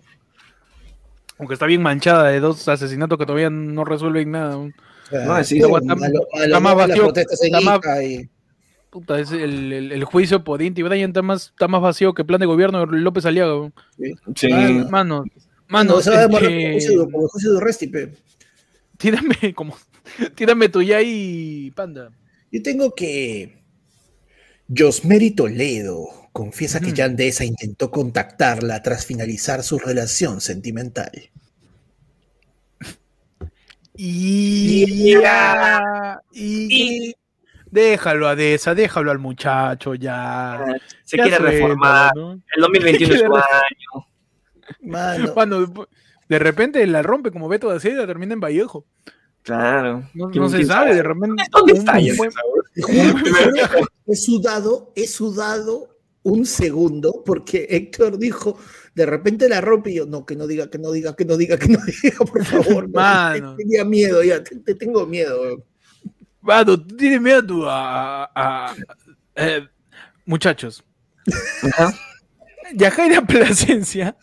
Aunque está bien manchada de dos asesinatos que todavía no resuelven nada. No, sí, está- más vacío, está más- Ica y- Puta, es el, el- el juicio por Inti Brian está más, está más vacío que el plan de gobierno de López Aliaga. Sí. Mano. Mano, Mano, este, como tírame como, tírame tu ya y panda. Yo tengo que. Josmeri Toledo confiesa que Ujú. Yandesa intentó contactarla tras finalizar su relación sentimental. Y, Ya. y, déjalo a Deza, déjalo al muchacho ya. Se Ya quiere reformar. ¿no? El 2021 es su año. Mano, de repente la rompe como Beto de Acera, termina en Vallejo. Claro. No, ¿Quién- no se sabe, de repente. ¿Dónde está buen- he sudado, he sudado un segundo porque Héctor dijo, de repente la rompe y yo, no, que no diga, que no diga, que no diga, que no diga, por favor. no". Mano. Tenía miedo ya, te, te tengo miedo. Mano, tú tienes miedo tú a. a- a- eh, muchachos. Yajaira Plasencia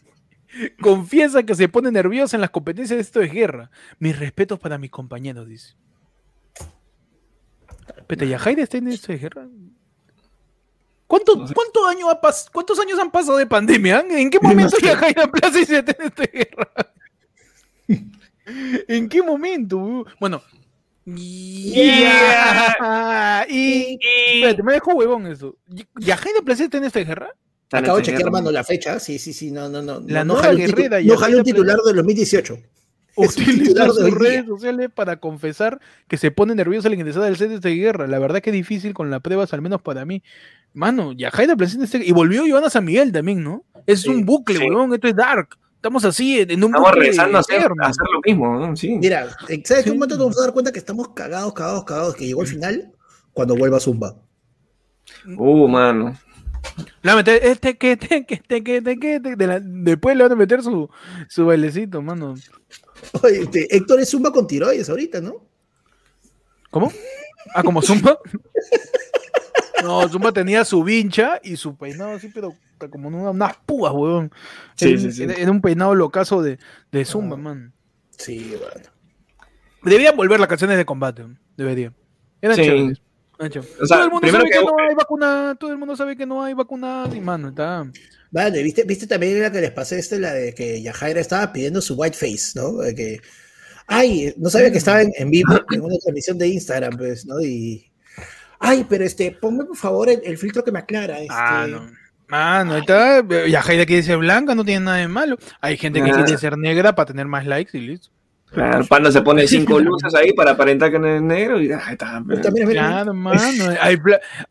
confiesa que se pone nerviosa en las competencias de esto de guerra. Mis respetos para mis compañeros, dice. Pero Yajaira está en esto de guerra. ¿Cuánto- No sé. cuántos, años ha pas- ¿Cuántos años han pasado de pandemia? ¿En qué momento sé. Yajaira Plasencia está en esta guerra? ¿En qué momento? Bueno. Yeah. Y, espérate, me dejó huevón eso. ¿Yajaira Plasencia está en esta guerra? Acabo de chequear, mano, la fecha. Sí, sí, sí, no, no, no. La no, titu- Guerrera y No el jalé un titular del 2018. Es un Utiliza titular de sus redes sociales para confesar que se pone nerviosa al ingresar al set de guerra. La verdad que es difícil con las pruebas, al menos para mí. Mano, Yajaira presenta este... Y volvió Joana San Miguel también, ¿no? Es Sí, un bucle, sí. weón. Esto es dark. Estamos así, en, un Estamos regresando a hacer, a hacer lo mismo, ¿no? Sí. Mira, ¿sabes qué Sí. momento nos vamos a dar cuenta que estamos cagados, cagados, cagados? Que llegó el final cuando vuelva Zumba. Uh, mano. Le van a meter este que te que te que te que te- de la- Después le van a meter su, su bailecito, mano. Oye, este, Héctor es Zumba con tiroides ahorita, ¿no? ¿Cómo? Ah, como Zumba. No, Zumba tenía su vincha y su peinado así, pero como una- unas púas, weón. Sí, era, sí, sí. era- un peinado locazo de, de Zumba, Ah. man. Sí, bueno. Deberían volver las canciones de combate, debería. Eran chéveres. O sea, todo el mundo sabe que, que- no hay vacuna, todo el mundo sabe que no hay vacuna, y mano, está. Vale, ¿viste, viste también la que les pasé este, la de que Yajaira estaba pidiendo su white face, ¿no? De que, ay, no sabía que estaba en, en vivo en una transmisión de Instagram, pues, ¿no? Y, ay, pero este, ponme por favor el, el filtro que me aclara. Este, Ah, no. Mano, ahí está. Yajaira quiere ser blanca, no tiene nada de malo. Hay gente que Ah. quiere ser negra para tener más likes y listo. Claro, Panda se pone cinco luces ahí para aparentar que no es negro y ahí está. Claro, mano. Hay, hay,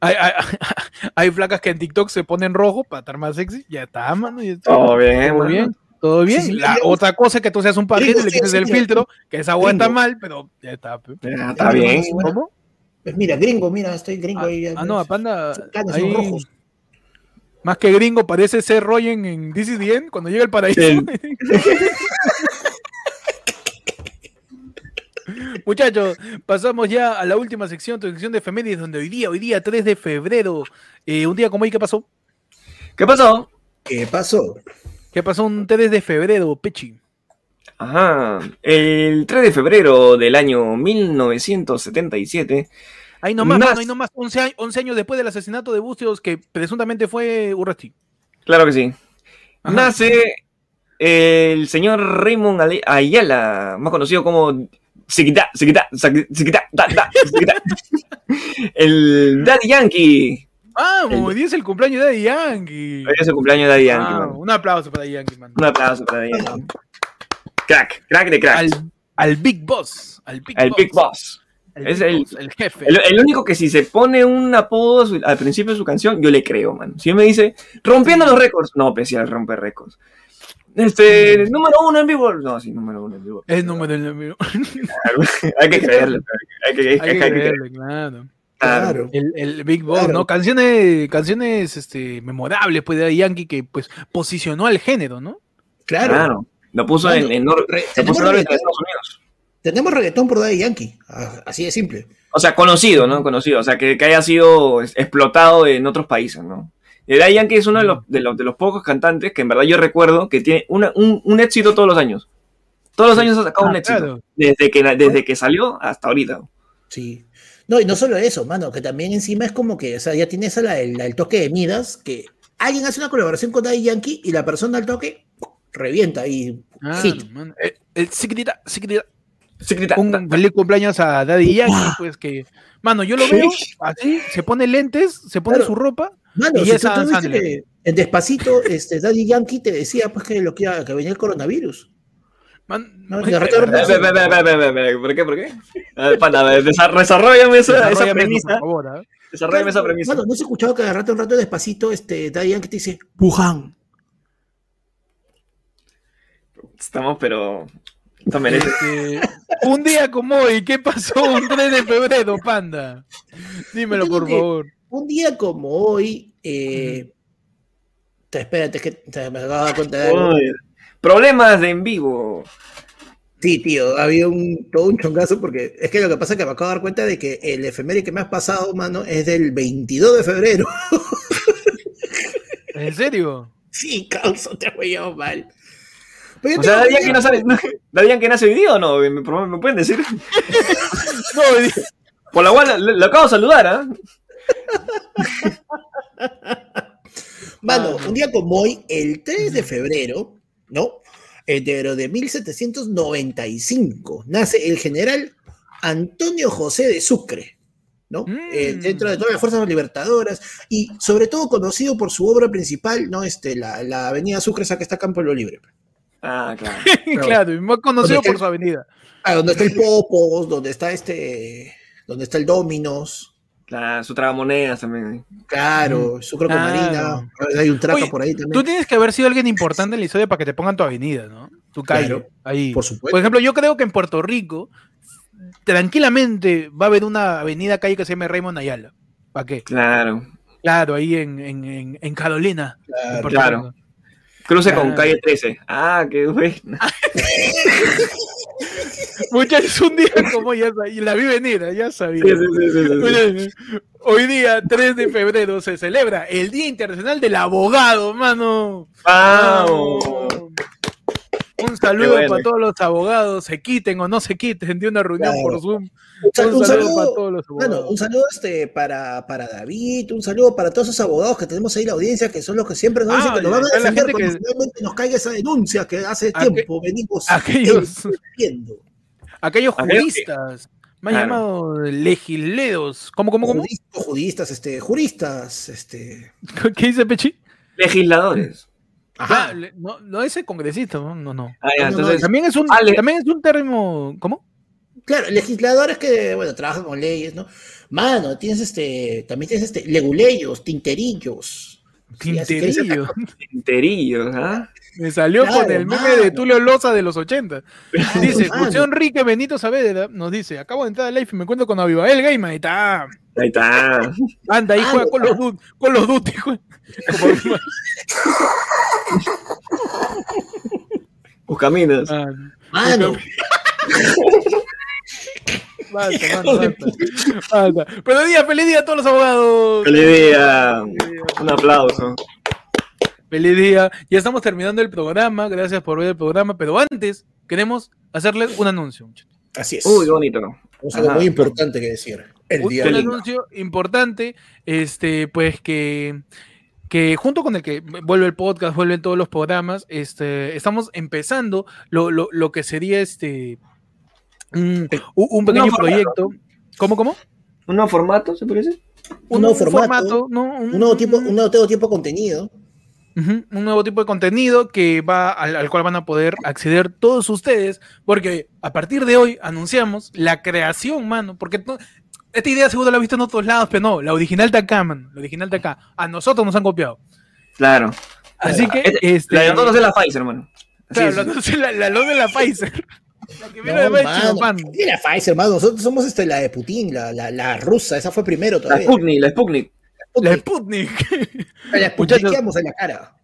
hay, hay flacas que en TikTok se ponen rojo para estar más sexy. Ya está, mano. Ya está. Todo bien, Todo mano. bien. Todo bien. Sí, sí, La otra cosa es que tú seas un pajero y le quites sí, el sí, filtro, que esa agua está mal, pero ya está. Ya, está bien. ¿Cómo? Pues mira, gringo, mira, estoy gringo Ah, ahí. ah, no, a. Panda. Sus canas ahí- son rojos. más que gringo, parece ser Royen en This is the End, cuando llega el paraíso. Sí. Muchachos, pasamos ya a la última sección, tu sección de efemérides, donde hoy día, hoy día 3 de febrero, eh, un día como hoy, ¿qué pasó? ¿Qué pasó? ¿Qué pasó? ¿Qué pasó un 3 de febrero, Pechi? Ajá. El 3 de febrero del año 1977. Ahí nomás, Nas- mano, ahí nomás, 11, años- 11 años después del asesinato de Bustios, que presuntamente fue Urresti. Claro que sí. Ajá. Nace el señor Raymond Ayala, más conocido como Siquita, Siquita, Siquita, da, da, Siquita. El Daddy Yankee. Vamos, hoy día es el cumpleaños de Daddy Yankee. Hoy es el cumpleaños de Daddy Yankee, Ah, un aplauso para Daddy Yankee, man. Un aplauso para Daddy Yankee. Crack, crack de crack. Al, al Big Boss. Al Big El Boss. Big Boss. Es el, el jefe. el, el único que si se pone un apodo su- al principio de su canción, yo le creo, man. Si él me dice, rompiendo los récords, no, pues sí, él rompe récords. Este, número uno en vivo, no, sí, número uno en vivo. Es número del amigo. hay que creerle, hay que, hay que, Hay que hay que creerle, claro. Claro. El, el Big Boss, Claro. ¿no? Canciones, canciones este, memorables, pues, de Yankee que, pues, posicionó al género, ¿no? Claro. Claro. Lo puso en, en tenemos, puso en de Estados Unidos. tenemos reggaetón por Daddy Yankee. Ah, Así de simple. O sea, conocido, ¿no? Conocido. O sea, que, que haya sido explotado en otros países, ¿no? Y Daddy Yankee es uno de los, de, los, de los pocos cantantes que en verdad yo recuerdo que tiene una- un, un éxito todos los años. Todos los años ha sacado Ah, un éxito. claro. Desde, que, desde que salió hasta ahorita. Sí. No, y no solo eso, mano, que también encima es como que, o sea, ya tienes la- el, el toque de Midas, que alguien hace una colaboración con Daddy Yankee y la persona al toque revienta y Ah, hit. Eh, eh, Secreta, secreta. Secreta- Un feliz cumpleaños a Daddy Yankee, pues que. Mano, yo lo veo así, se pone lentes, se pone Claro. su ropa. Mano, Y si es tú, que en Despacito, este, Daddy Yankee te decía pues que lo que, iba- que venía el coronavirus. Man, No, ve, ¿Por qué? ¿Por qué? A ver, pana, a ver, desa- desarrollame esa, esa premisa. por favor, ¿ah? Desarrollame esa premisa. Mano, no se escuchaba que de rato en rato Despacito, este, Daddy Yankee te dice, Wuhan. Estamos, pero. Esto merece. Este, un día como hoy, ¿qué pasó un 3 de febrero, panda? Dímelo, por favor. Un día como hoy, eh, te- espérate, es que te- me acabo de dar cuenta de algo. Problemas de en vivo. Sí, tío, había un, todo un chongazo porque es que lo que pasa es que me acabo de dar cuenta de que el efeméride que me has pasado, mano, es del 22 de febrero. ¿En serio? Sí, causa, te voy a mal. Pero O sea, Yankee que- no sabe. Daddy Yankee nace hoy día o no? ¿Me, pueden decir? No, Por la cual lo, acabo de saludar, ¿ah? Mano, Ah. un día como hoy, el 3 de febrero, ¿no? Enero de 1795, nace el general Antonio José de Sucre, ¿no? Mm. Eh, dentro de todas las fuerzas libertadoras y sobre todo conocido por su obra principal, ¿no? Este, la, la avenida Sucre, esa que está acá en Pueblo Libre. Ah, claro. claro, y más conocido por está- su avenida. Ah, donde está el Popos, donde está este, donde está el Dominos, Claro, su tragamonedas también. claro, con Claro. Marina, hay un traca Oye, por ahí también. Tú tienes que haber sido alguien importante en la historia para que te pongan tu avenida, ¿no? Tu calle. Claro, ahí. por supuesto. Por ejemplo, yo creo que en Puerto Rico, tranquilamente va a haber una avenida calle que se llame Raymond Ayala. ¿Para qué? Claro. Claro, ahí en, en, en, en Carolina. en Claro. Puerto claro. Cruce con calle 13. Ah, qué bueno. Muchachos, un día como ya sa- y la vi venir, ya sabía. Sí, sí, sí, Hoy día, 3 de febrero, se celebra el Día Internacional del Abogado, mano. Vamos. Un saludo bueno. para todos los abogados, se quiten o no se quiten de una reunión Claro. por Zoom. Un, sal- Un un saludo para todos los Bueno, abogados. un saludo este, para, para David, un saludo para todos esos abogados que tenemos ahí en la audiencia, que son los que siempre nos dicen Ah, que nos van a la defender gente cuando que- finalmente nos caiga esa denuncia que hace Aqu- tiempo venimos aquellos- viendo. Aquellos Aquellos que- juristas, más Claro. llamados legisledos. ¿Cómo, cómo, cómo? Judistas, judistas, este, juristas, este. ¿Qué dice Pechi? Legisladores. Ah, le- no, no ese congresista, no, no. no. Ah, ya, No, no, entonces. También es un, Ah, también es un término, ¿cómo? Claro, legisladores que, bueno, trabajan con leyes, ¿no? Mano, tienes este, también tienes este, leguleyos, tinterillos. Tinterillo. Enterillos, ¿ah? Me salió Claro, con el meme de Tulio Loza de los 80. Dice. José Enrique Benito Saavedra nos dice, acabo de entrar al live y me encuentro con Abibael Gamer. Ahí está. Ahí está. Anda, ahí Ah, juega con los, con los duty. Como- Buscaminas. Ah, Mano, basta, basta, basta, basta. Feliz día, feliz día a todos los abogados. Feliz día. Un aplauso. Feliz día. Ya estamos terminando el programa. Gracias por ver el programa. Pero antes, queremos hacerles un anuncio. muchachos. así es. Uy, qué bonito. Un saludo Ajá. muy importante que decir. El un, día un anuncio importante, este, pues que, que junto con el que vuelve el podcast, vuelven todos los programas, este, estamos empezando lo, lo, lo que sería este un, un- pequeño proyecto. ¿Cómo, cómo? ¿Un nuevo formato, se parece? Un nuevo formato, ¿no? Un, Un nuevo tipo, un nuevo, tipo de contenido. Un nuevo tipo de contenido que va al, al cual van a poder acceder todos ustedes, porque a partir de hoy anunciamos la creación, mano, porque esta idea seguro la has visto en otros lados, pero no, la original de acá, man, la original de acá, a nosotros nos han copiado. Claro. Así que, Este- este, La de nosotros es la Pfizer, hermano. Claro, la, la, la de la Pfizer. La que viene No, de mano, Chihuahua. ¿qué era Pfizer, mano? Nosotros somos este, la de Putin, la, la, la rusa, esa fue primero La todavía. Sputnik, la Sputnik. La Sputnik. La Sputnikiamos en la cara.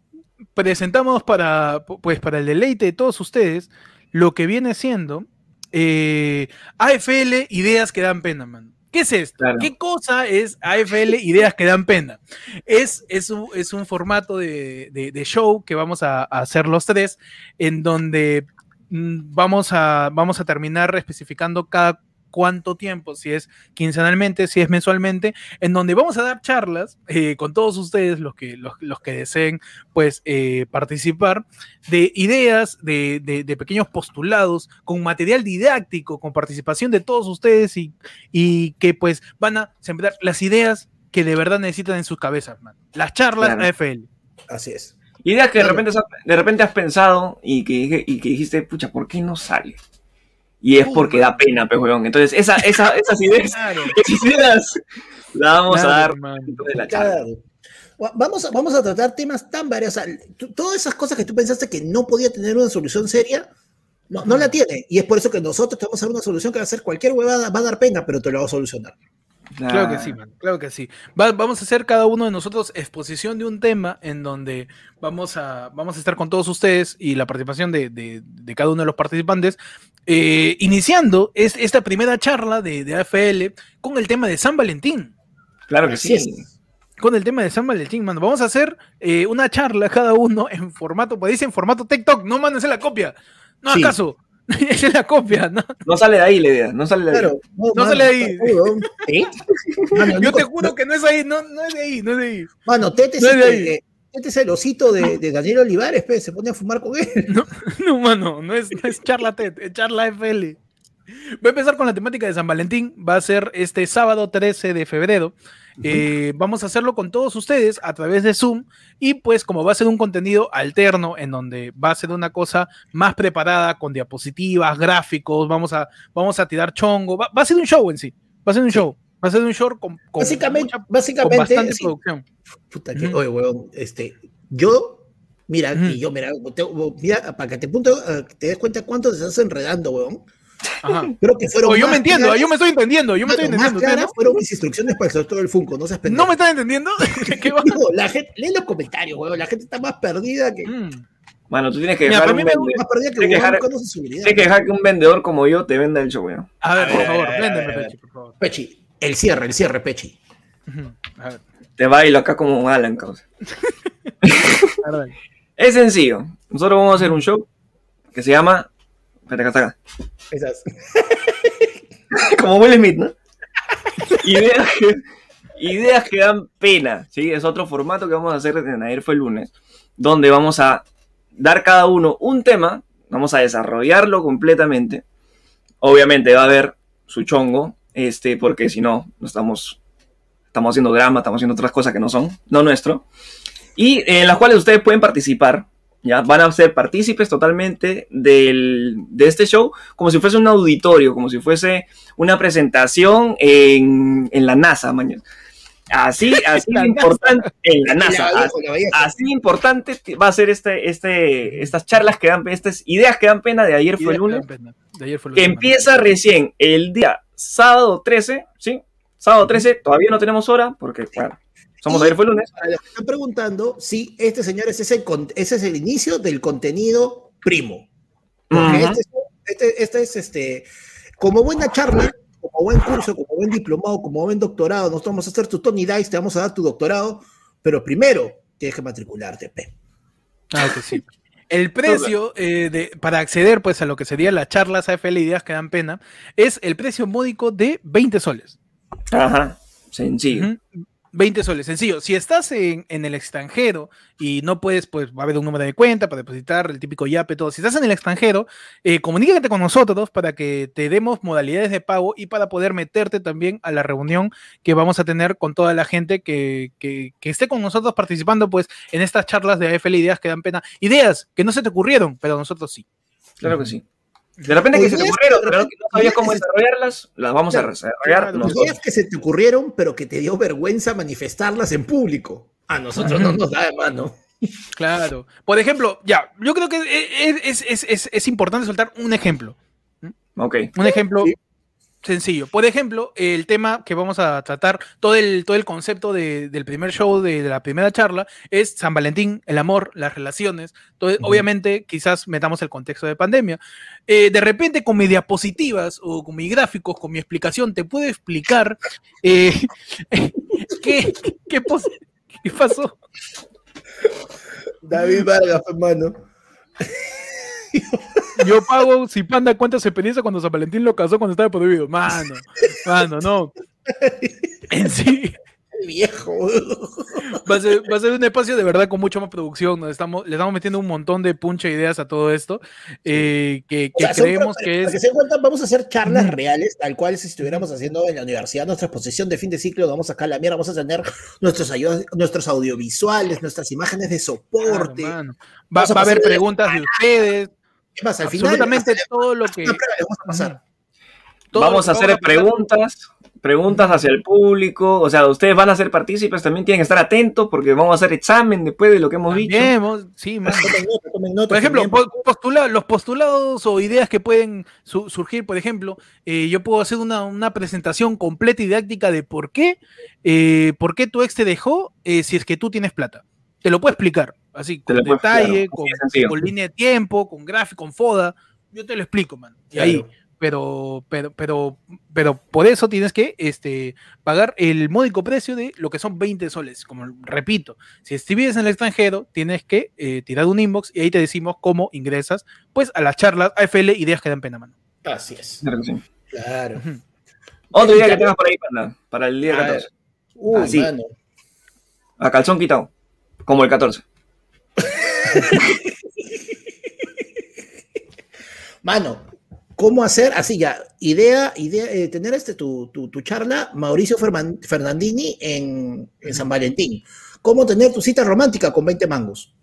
presentamos para, pues, para el deleite de todos ustedes lo que viene siendo eh, AFL Ideas que dan pena, man. ¿Qué es esto? Claro. ¿Qué cosa es AFL Ideas que dan pena? Es, es, un, es un formato de, de- de show que vamos a, a hacer los tres, en donde mm, vamos a, vamos a terminar especificando cada cuánto tiempo, si es quincenalmente, si es mensualmente, en donde vamos a dar charlas eh, con todos ustedes, los que, los, los que deseen pues eh, participar, de ideas, de, de- de pequeños postulados, con material didáctico, con participación de todos ustedes y, y que pues van a sembrar las ideas que de verdad necesitan en sus cabezas, man. Las charlas Claro. AFL. Así es. Ideas que de Claro. repente, has- de repente has pensado y que, y que dijiste, pucha, ¿por qué no sale? Y es porque da pena, pues, weón. Entonces, esa, esa, esas ideas, Claro, esas ideas las vamos a dar de la charla. Claro. Va- Vamos a, vamos a tratar temas tan varios. O sea, todas esas cosas que tú pensaste que no podía tener una solución seria, no, no la tiene. Y es por eso que nosotros te vamos a dar una solución que va a ser cualquier huevada, va a dar pena, pero te lo va a solucionar. Claro que sí, man, claro que sí. Va- vamos a hacer cada uno de nosotros exposición de un tema en donde vamos a, vamos a estar con todos ustedes y la participación de, de- de cada uno de los participantes, eh, iniciando es, esta primera charla de, de AFL con el tema de San Valentín. Claro que Así sí. es. Con el tema de San Valentín, mano. Vamos a hacer eh, una charla cada uno en formato, pues dice en formato TikTok, no mándense la copia. No Sí. acaso. Esa es la copia, ¿no? No sale de ahí la idea, no sale de ahí. Claro. No, No sale ahí. está huevón. ¿Eh? Mano, Yo te juro que no es ahí, no, no es de ahí, no es de ahí. Mano, Tete es, No es de eh, Tete es el osito de, de Daniel Olivares, pe, se pone a fumar con él. No, mano, no es, no es charla TED, es charla FL. Voy a empezar con la temática de San Valentín. Va a ser este sábado 13 de febrero. Eh, vamos a hacerlo con todos ustedes a través de Zoom. Y pues, como va a ser un contenido alterno, en donde va a ser una cosa más preparada con diapositivas, gráficos, vamos a, vamos a tirar chongo. Va, va a ser un show en sí. Va a ser un show. Va a ser un show con, con básicamente, mucha- con básicamente bastante sí, producción. Puta que, Ujú. oye, huevón, este, yo, mira, Ujú. y yo, mira, te- mira, para que te, punto, eh, te des cuenta cuánto te estás enredando, huevón. Ajá. Creo que fueron Oye, yo más me entiendo, claras- yo me estoy entendiendo, yo me estoy más entendiendo. ¿ustedes claras fueron mis instrucciones para el sorteo del Funko, no seas ¿No, pendejo. ¿No me están entendiendo? ¿Qué va? No, la gente, lee los comentarios, huevón, la gente está más perdida que, Mm. Mano, tú tienes que dejar un más perdida que que dejar- tienes que dejar que un vendedor como yo te venda el show, weón. A ver, por favor, véndeme. Pechi, por favor. Pechi, el cierre, el cierre, Pechi. Ujú, A ver, Te bailo acá como Alan, causa. Es sencillo. Nosotros vamos a hacer un show que se llama. Espérate, acá está acá. Esas. Como Will Smith, ¿no? ideas, que, ideas que dan pena. ¿sí? Es otro formato que vamos a hacer en ayer fue el lunes. Donde vamos a dar cada uno un tema. Vamos a desarrollarlo completamente. Obviamente va a haber su chongo. Este, porque si no, no estamos. Estamos haciendo drama, estamos haciendo otras cosas que no son, no nuestro. Y en las cuales ustedes pueden participar. ¿ya? Van a ser partícipes totalmente del, de este show como si fuese un auditorio, como si fuese una presentación en, en la NASA, mañana. Así, así importante, en la NASA, La la así importante va a ser este, este, estas charlas que dan, estas ideas que dan pena de ayer fue el lunes, De ayer fue el que lunes. empieza recién el día sábado 13, ¿sí? Sábado 13, todavía no tenemos hora, porque, claro, somos Y- ayer fue el lunes. Para los que están preguntando, sí, este señor ese es el, con- ese es el inicio del contenido primo. Porque este, es- este, este es este, como buena charla, como buen curso, como buen diplomado, como buen doctorado, nosotros vamos a hacer tu Tony Dice, te vamos a dar tu doctorado, pero primero tienes que matricularte, pe. Ah, que sí. El precio eh, de, para acceder pues, a lo que serían las charlas AFL Ideas que dan pena es el precio módico de 20 soles. Ajá, sencillo. 20 soles, sencillo. Si estás en, el extranjero y no puedes, pues va a haber un número de cuenta para depositar, el típico YAPE, todo. Si estás en el extranjero, eh, con nosotros para que te demos modalidades de pago y para poder meterte también a la reunión que vamos a tener con toda la gente que, que, que esté con nosotros participando, pues, en estas charlas de AFL Ideas que dan pena. Ideas que no se te ocurrieron, pero nosotros sí. Claro que sí. De repente que se te ocurrieron, pero no sabías cómo desarrollarlas, las vamos a desarrollar. Ideas que se te ocurrieron, pero que te dio vergüenza manifestarlas en público. A nosotros no nos da, hermano. Claro. Por ejemplo, ya, yo creo que es, es, es, es importante soltar un ejemplo. Ok. Un ejemplo sí. Sencillo. Por ejemplo, el tema que vamos a tratar, todo el, todo el concepto de, del primer show, de, de, la primera charla, es San Valentín, el amor, las relaciones. Todo, uh -huh. Obviamente, quizás metamos el contexto de pandemia. Eh, de repente, con mis diapositivas o con mis gráficos, con mi explicación, te puedo explicar eh, qué, qué, qué pasó. David Vargas, hermano. Yo pago si Panda cuenta su experiencia cuando San Valentín lo casó cuando estaba prohibido. Mano, mano, no. En sí. Viejo. Va a, ser, va a ser un espacio de verdad con mucha más producción. Nos estamos, le estamos metiendo un montón de puncha ideas a todo esto. Eh, que, que o sea, creemos son, que es. Que se cuenta, vamos a hacer charlas reales, tal cual si estuviéramos haciendo en la universidad nuestra exposición de fin de ciclo. Vamos a sacar la mierda, vamos a tener nuestros, nuestros audiovisuales, nuestras imágenes de soporte. Claro, va, a, va a haber preguntas de ustedes. ¿Qué pasa? Al Absolutamente final, todo lo que. Vamos a pasar. Todo vamos a hacer preguntas, preguntas hacia el público, o sea, ustedes van a ser partícipes, también tienen que estar atentos porque vamos a hacer examen después de lo que hemos también, dicho. Sí, por ejemplo, postula, los postulados o ideas que pueden su surgir, por ejemplo, eh, yo puedo hacer una, una, presentación completa y didáctica de por qué, eh, por qué tu ex te dejó eh, si es que tú tienes plata. Te lo puedo explicar, así, con detalle, con, con, línea de tiempo, con gráfico, con foda. Yo te lo explico, man. Y claro. ahí pero, pero, pero, pero por eso tienes que este, pagar el módico precio de lo que son 20 soles. Como repito, si vives en el extranjero, tienes que eh, tirar un inbox y ahí te decimos cómo ingresas pues a las charlas AFL Ideas que dan pena mano. Así es. Claro. Uh -huh. Otro día que tengas por ahí, para, para el día 14. Uh, Así. Mano. A calzón quitado. Como el 14. Mano, ¿Cómo hacer? Así ya, idea, idea eh, tener este tu, tu, tu, charla, Mauricio Fernandini en, en, San Valentín. ¿Cómo tener tu cita romántica con 20 mangos?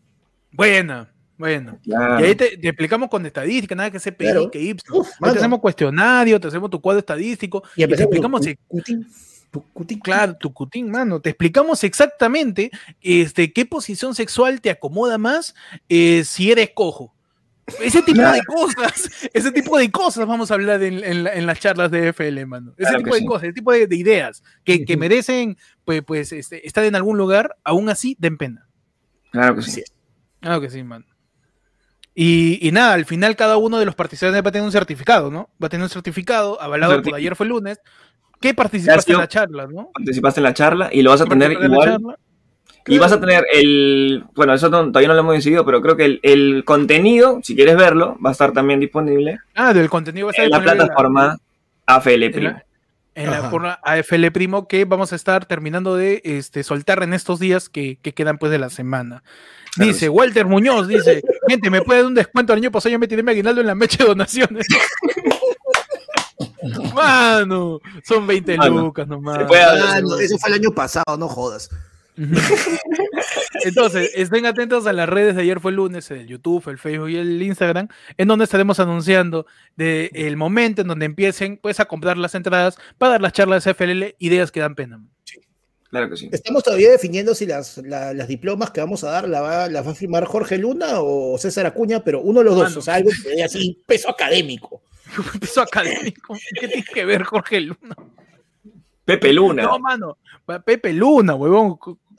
Buena, bueno. Claro. Y ahí te, te, explicamos con estadística, nada que se claro. que Ipsos. Uf, te hacemos cuestionario, te hacemos tu cuadro estadístico. Y, y te explicamos. Tu, cutín, tu cutín. Claro, tu cutín, mano. Te explicamos exactamente este, qué posición sexual te acomoda más eh, si eres cojo. Ese tipo de cosas, ese tipo de cosas vamos a hablar en, en, en las charlas de FL, mano. Ese claro tipo de sí. cosas, ese tipo de, de ideas que, que, merecen, pues, pues este, estar en algún lugar, aún así den pena. Claro que sí. Claro que sí, mano. Y, y, nada, al final cada uno de los participantes va a tener un certificado, ¿no? Va a tener un certificado avalado por ayer fue el lunes. ¿Qué participaste en la charla, no? Participaste en la charla y lo vas a tener igual. Y vas a tener el, bueno, eso no, todavía no lo hemos decidido, pero creo que el, el, contenido, si quieres verlo, va a estar también disponible. Ah, del contenido va a estar en la plataforma la, AFL Primo. En la, en la forma AFL Primo que vamos a estar terminando de este, soltar en estos días que, que quedan pues de la semana. Dice claro. Walter Muñoz, dice, gente, ¿me puede dar un descuento el año pasado? Yo me tiré mi aguinaldo en la mecha de donaciones. Mano, son 20 Mano, lucas nomás. Mano, eso fue el año pasado, no jodas. Entonces, estén atentos a las redes de ayer fue el lunes, el YouTube, el Facebook y el Instagram, en donde estaremos anunciando de el momento en donde empiecen pues a comprar las entradas para dar las charlas de FLL, ideas que dan pena. Sí. Claro que sí. Estamos todavía definiendo si las, la, las diplomas que vamos a dar las va, la va a firmar Jorge Luna o César Acuña, pero uno de los dos, o sea, algo que así, peso académico. peso académico. ¿Qué tiene que ver Jorge Luna? Pepe Luna. No, mano. Pepe Luna, huevón.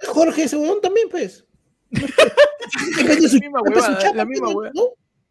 Jorge ese huevón también, pues. la misma huevada, la misma huevada. ¿no?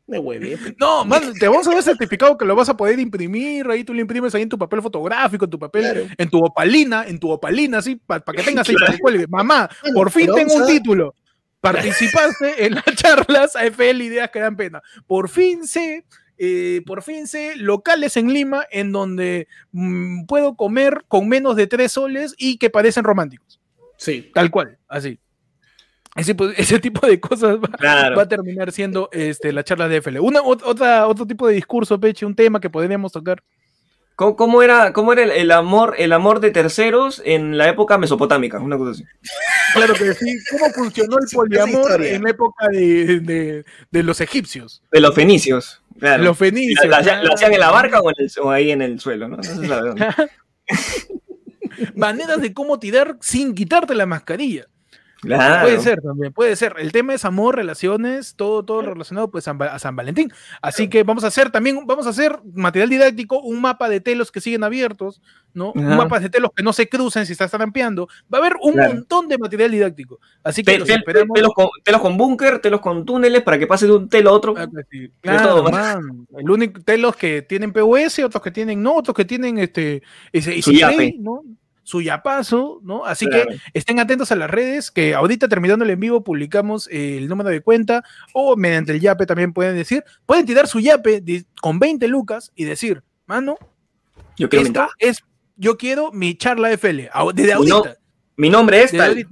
Me hueve. No, man, te vamos a dar certificado que lo vas a poder imprimir, ahí tú lo imprimes ahí en tu papel fotográfico, en tu papel, claro. en tu opalina, en tu opalina, así, para pa que tengas ahí, para que. Mamá, bueno, por fin tengo un título. Participaste en las charlas AFL Ideas que dan pena. Por fin sé eh, por fin sé locales en Lima en donde mmm, puedo comer con menos de tres soles y que parecen románticos. Sí. Tal cual, así. Ese, ese tipo de cosas va, Claro. va a terminar siendo este, la charla de FL. Una, ot- otra, otro tipo de discurso, Peche, un tema que podríamos tocar. ¿Cómo, cómo era, cómo era el, el amor, el amor de terceros en la época mesopotámica? Una cosa así. Claro que sí. ¿Cómo funcionó el poliamor en la época de, de- de los egipcios? De los fenicios. Claro. Los fenicios. ¿La, ah. hacían en la barca o, en el- o ahí en el suelo? ¿no? Maneras de cómo tirar sin quitarte la mascarilla. Claro. Puede ser también, puede ser. El tema es amor, relaciones, todo, todo relacionado pues a San Valentín. Así que vamos a hacer también, vamos a hacer material didáctico, un mapa de telos que siguen abiertos, ¿no? Un Ajá. mapa de telos que no se crucen si estás trampeando. Va a haber un Claro. montón de material didáctico. Así que Te- los te- esperamos. telos, con, telos con búnker, telos con túneles para que pase de un telo a otro. Ah, pues sí. Claro, todo, man. El único telos que tienen POS, otros que tienen no, otros que tienen este ese, ese play, ¿no? Su yapazo, ¿no? Así Claro. que estén atentos a las redes, que ahorita terminando el en vivo publicamos eh, el número de cuenta o mediante el yape también pueden decir, pueden tirar su yape de- con 20 lucas y decir, mano, Yo quiero mi es, yo quiero mi charla FL, desde no- ahorita. Mi nombre es tal.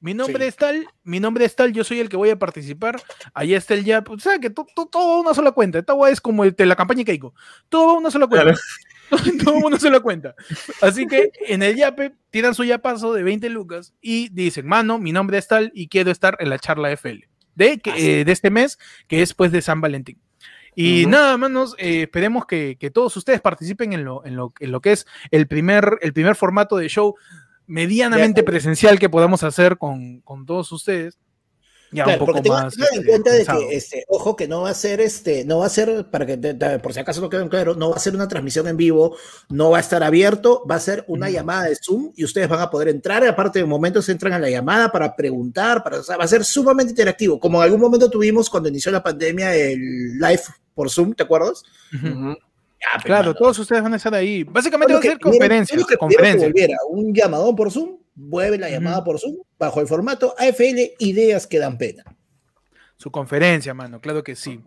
Mi nombre Sí. es tal, mi nombre es tal, yo soy el que voy a participar. Ahí está el yape. O sea, que to- to- todo va a una sola cuenta. Esta es como el la campaña Keiko. Todo va a una sola cuenta. Claro. todo va a una sola cuenta. Así que en el yape tiran su yapazo de 20 lucas y dicen, mano, mi nombre es tal y quiero estar en la charla FL de, que, Así. eh, de este mes, que es pues de San Valentín. Y Ujú. nada, manos, eh, esperemos que, que todos ustedes participen en lo, en, lo, en lo que es el primer, el primer formato de show medianamente acuerdo. presencial que podamos hacer con, con todos ustedes. Ya Claro, un poco porque tengan, más. tengan en este, cuenta de que, este, ojo, que no va a ser, este, no va a ser, para que por si acaso no queden claro, no va a ser una transmisión en vivo, no va a estar abierto, va a ser una Ujú. llamada de Zoom y ustedes van a poder entrar, aparte de momentos entran a la llamada para preguntar, para, o sea, va a ser sumamente interactivo, como en algún momento tuvimos cuando inició la pandemia el live por Zoom, ¿te acuerdas? Ya, pues, Claro, mano. todos ustedes van a estar ahí. Básicamente va a ser conferencias. volviera un llamadón por Zoom, vuelve la llamada por Zoom, bajo el formato AFL, ideas que dan pena. Su conferencia, mano, claro que sí.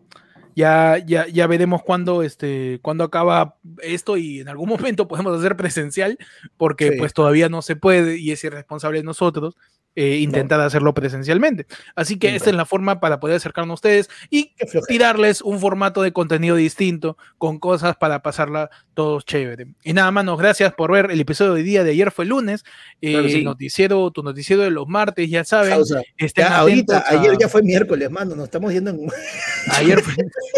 Ya, ya, ya veremos cuándo, este, cuándo acaba esto y en algún momento podemos hacer presencial, porque Sí. pues todavía no se puede y es irresponsable de nosotros eh, intentar hacerlo presencialmente. Así que Sí, esta es la forma para poder acercarnos a ustedes y tirarles un formato de contenido distinto con cosas para pasarla todos chévere. Y nada, manos, gracias por ver el episodio de día de ayer fue lunes. Eh, Claro sí. noticiero, tu noticiero de los martes, ya saben. Causa. estén Ya, ahorita, a- ayer ya fue miércoles, mano, nos estamos yendo en... Ayer fue,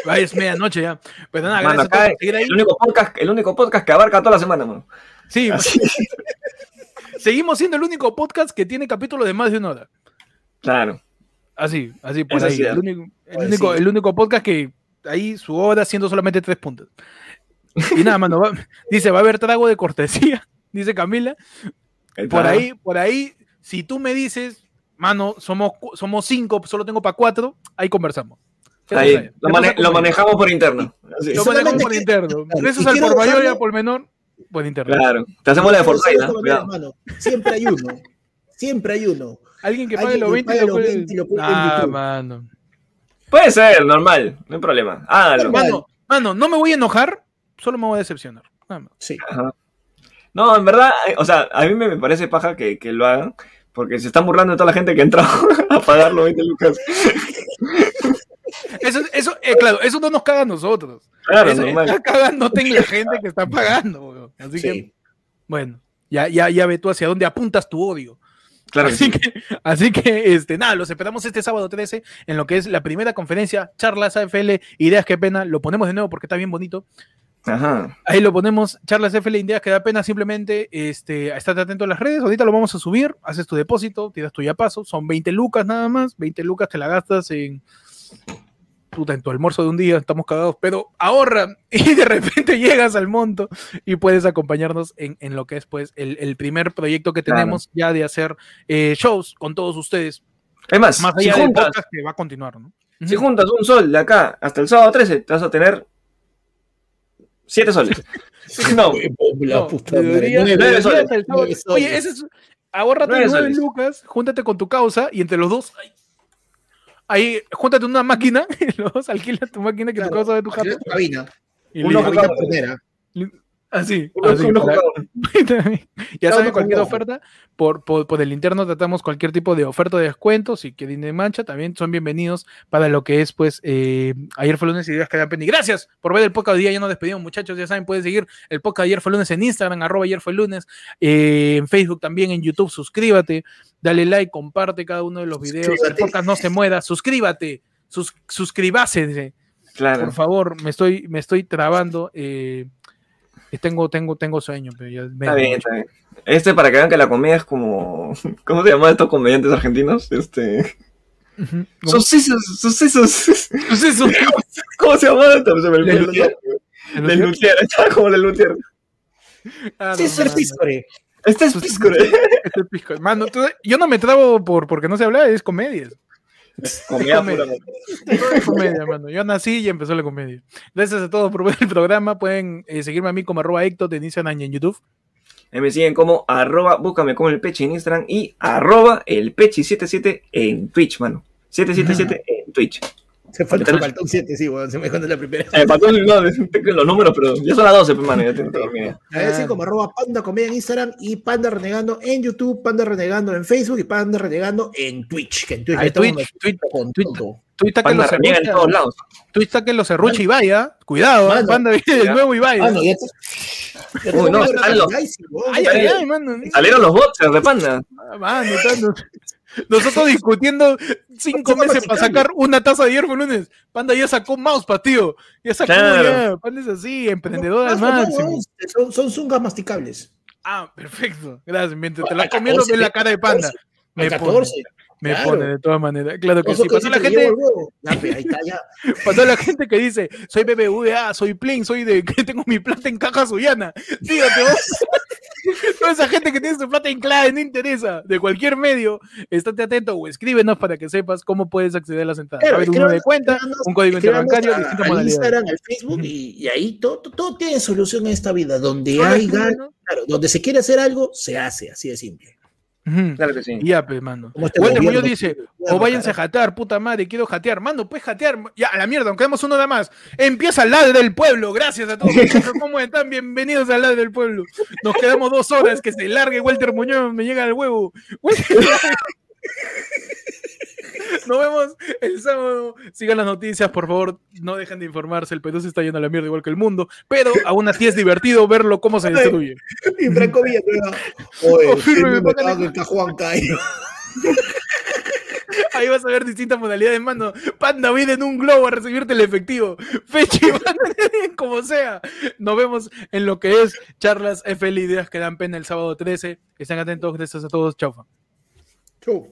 ay, es medianoche ya. Pero nada, Mano, gracias a acá todos por seguir ahí. el, único podcast, el único podcast que abarca toda la semana, mano. Sí, Así. seguimos siendo el único podcast que tiene capítulos de más de una hora. Claro. Así, así por Eso ahí. el, único, el, Pues único, sí. el único podcast que ahí su hora siendo solamente tres puntos. Y nada, mano, va- dice, va a haber trago de cortesía, dice Camila. Por ahí, por ahí, si tú me dices, mano, somos, somos cinco, solo tengo para cuatro, ahí conversamos. Ahí, lo, mane- manejamos por interno. Así. Lo manejamos por interno. claro, Eso es al por mayor y al por menor, por interno. Claro. Te hacemos la de Fortnite, decirlo ¿no? Siempre hay uno. Siempre hay uno. Alguien que pague los que 20 y lo los cuelgue. 20 y lo cuelgue en Ah, mano. Puede ser, normal. No hay problema. Hágalo. Mano, mano, no me voy a enojar, solo me voy a decepcionar. Nada más. Sí. Ajá. No, en verdad, eh, o sea, a mí me, me parece paja que, que lo hagan, porque se están burlando de toda la gente que ha entrado a pagar los 20 lucas. Eso, eso eh, claro, eso no nos caga a nosotros. Claro, Eso normal. está cagándote en la gente que está pagando. Así que, Sí. bueno, ya, ya, ya ve tú hacia dónde apuntas tu odio. Claro que así sí. que, así que, este, nada, los esperamos este sábado 13 en lo que es la primera conferencia, charlas AFL, ideas que pena, lo ponemos de nuevo porque está bien bonito. Ajá. Ahí lo ponemos, charlas AFL, ideas que da pena, simplemente, este, estate atento a las redes, ahorita lo vamos a subir, haces tu depósito, tiras tu ya paso, son 20 lucas nada más, 20 lucas te la gastas en, puta, en tu almuerzo de un día, estamos cagados, pero ahorra y de repente llegas al monto y puedes acompañarnos en, en lo que es pues el, el primer proyecto que Claro. tenemos ya de hacer eh, shows con todos ustedes, Es más, más si allá del juntas, podcast que va a continuar, ¿no? si juntas un sol de acá hasta el sábado 13, te vas a tener 7 soles. No, La No, puta de madre. día- Nueve de día soles. Oye, ese es, ahórrate Nueve nueve soles. lucas, júntate con tu causa y entre los dos, ahí, júntate una máquina, y los alquilas tu máquina que tu Claro. causa de tu jato. Cabina. y por Cabina primera. Así, así, uno ya saben, cualquier oferta, por, por, por el interno tratamos cualquier tipo de oferta de descuento, si quieren de mancha, también son bienvenidos para lo que es, pues, eh, ayer fue lunes y días que dan pendiente. Gracias por ver el podcast de día, ya nos despedimos, muchachos, ya saben, pueden seguir el podcast de ayer fue lunes en Instagram, arroba ayer fue lunes, eh, en Facebook también, en YouTube, suscríbate, dale like, comparte cada uno de los videos, el podcast no se muera, suscríbate, sus, suscribase, Claro. por favor, me estoy, me estoy trabando. eh, y tengo, tengo, tengo sueño, pero ya me- Está bien, está bien. Este para que vean que la comedia es como. ¿Cómo se llaman estos comediantes argentinos? Este. Ujú. Sucesos, sucesos. Eso. ¿Cómo se llama esto? Se me olvidó el Lutier, estaba como el Lutier. Ah, Sí, no, ser mano, Piscore. Este es Piscore. este pisco. Mano, tú- yo no me trabo por porque no se habla, es comedia. Comedia mano. Yo nací y empezó la comedia. Gracias a todos por ver el programa. Pueden eh, seguirme a mí como arroba Instagram y en YouTube. Ahí me siguen como arroba, búscame como el pechi en Instagram y arroba el pechi77 en Twitch, mano. 777 en Twitch. Se faltó, Entonces- faltó un 7, sí, bueno, se me cuenta la primera. Eh, faltó el- no, tengo los números, pero ya son las 12, pues, mano. Ya tengo que dormir. A ver, sí, como arroba panda comedia en Instagram y panda renegando en YouTube, panda renegando en Facebook y panda renegando en Twitch. Que en Twitch Ay, Twitch, Twitch, con Twitch. todo. Tú está que Panda los en todos lados. tú está que los serrucha y vaya. Cuidado, Mano. panda viene del nuevo Ibai. Ah, no, ya te- Uy, no, los- Ay. Ay, ay, mano. Salieron los boxers de panda. Ah, mano, tanto- Nosotros discutiendo cinco meses para sacar una taza de hierro lunes. Panda ya sacó mousepad, tío. Ya sacó Claro. ya. Panda es así, emprendedor al Ah, no, weón, Son, son zungas masticables. Ah, perfecto. Gracias. Mientras te la comiendo, 14, ves la cara de panda. Me 14. pone, me claro. pone de todas maneras. Claro que Eso sí. toda la gente, el toda la gente que dice, soy BBVA, soy Plin, soy de que tengo mi plata en caja suyana. Dígate vos. Toda esa gente que tiene su plata en clave, no interesa. De cualquier medio, estate atento o escríbenos para que sepas cómo puedes acceder a las entradas. Claro, a un número de cuenta, un código interbancario, distintas al modalidades. Instagram, al Facebook y, y ahí todo, todo, todo tiene solución en esta vida. Donde hay ganas, ¿no? claro, donde se quiere hacer algo, se hace, así de simple. Claro que sí. Y Ya, pues, mano. Este Walter Muñoz dice, o váyanse a jatear, puta madre, quiero jatear. Mano, puedes jatear. Ya, a la mierda, aunque demos uno nada más. Empieza el ladre del pueblo. Gracias a todos. ¿Cómo están? Bienvenidos al ladre del pueblo. Nos quedamos dos horas. Que se largue Walter Muñoz. Me llega el huevo. Nos vemos el sábado. Sigan las noticias, por favor. No dejen de informarse. El Perú se está yendo a la mierda igual que el mundo. Pero aún así es divertido verlo cómo se destruye. Y Franco Villanueva, oye, firme, me en Cajuan Cayo. Ahí vas a ver distintas modalidades, mano. Panda viene en un globo a recibirte el efectivo. Fechi, como sea. Nos vemos en lo que es charlas FL Ideas que dan pena el sábado 13. Estén atentos. Gracias a todos. Chau. Chau.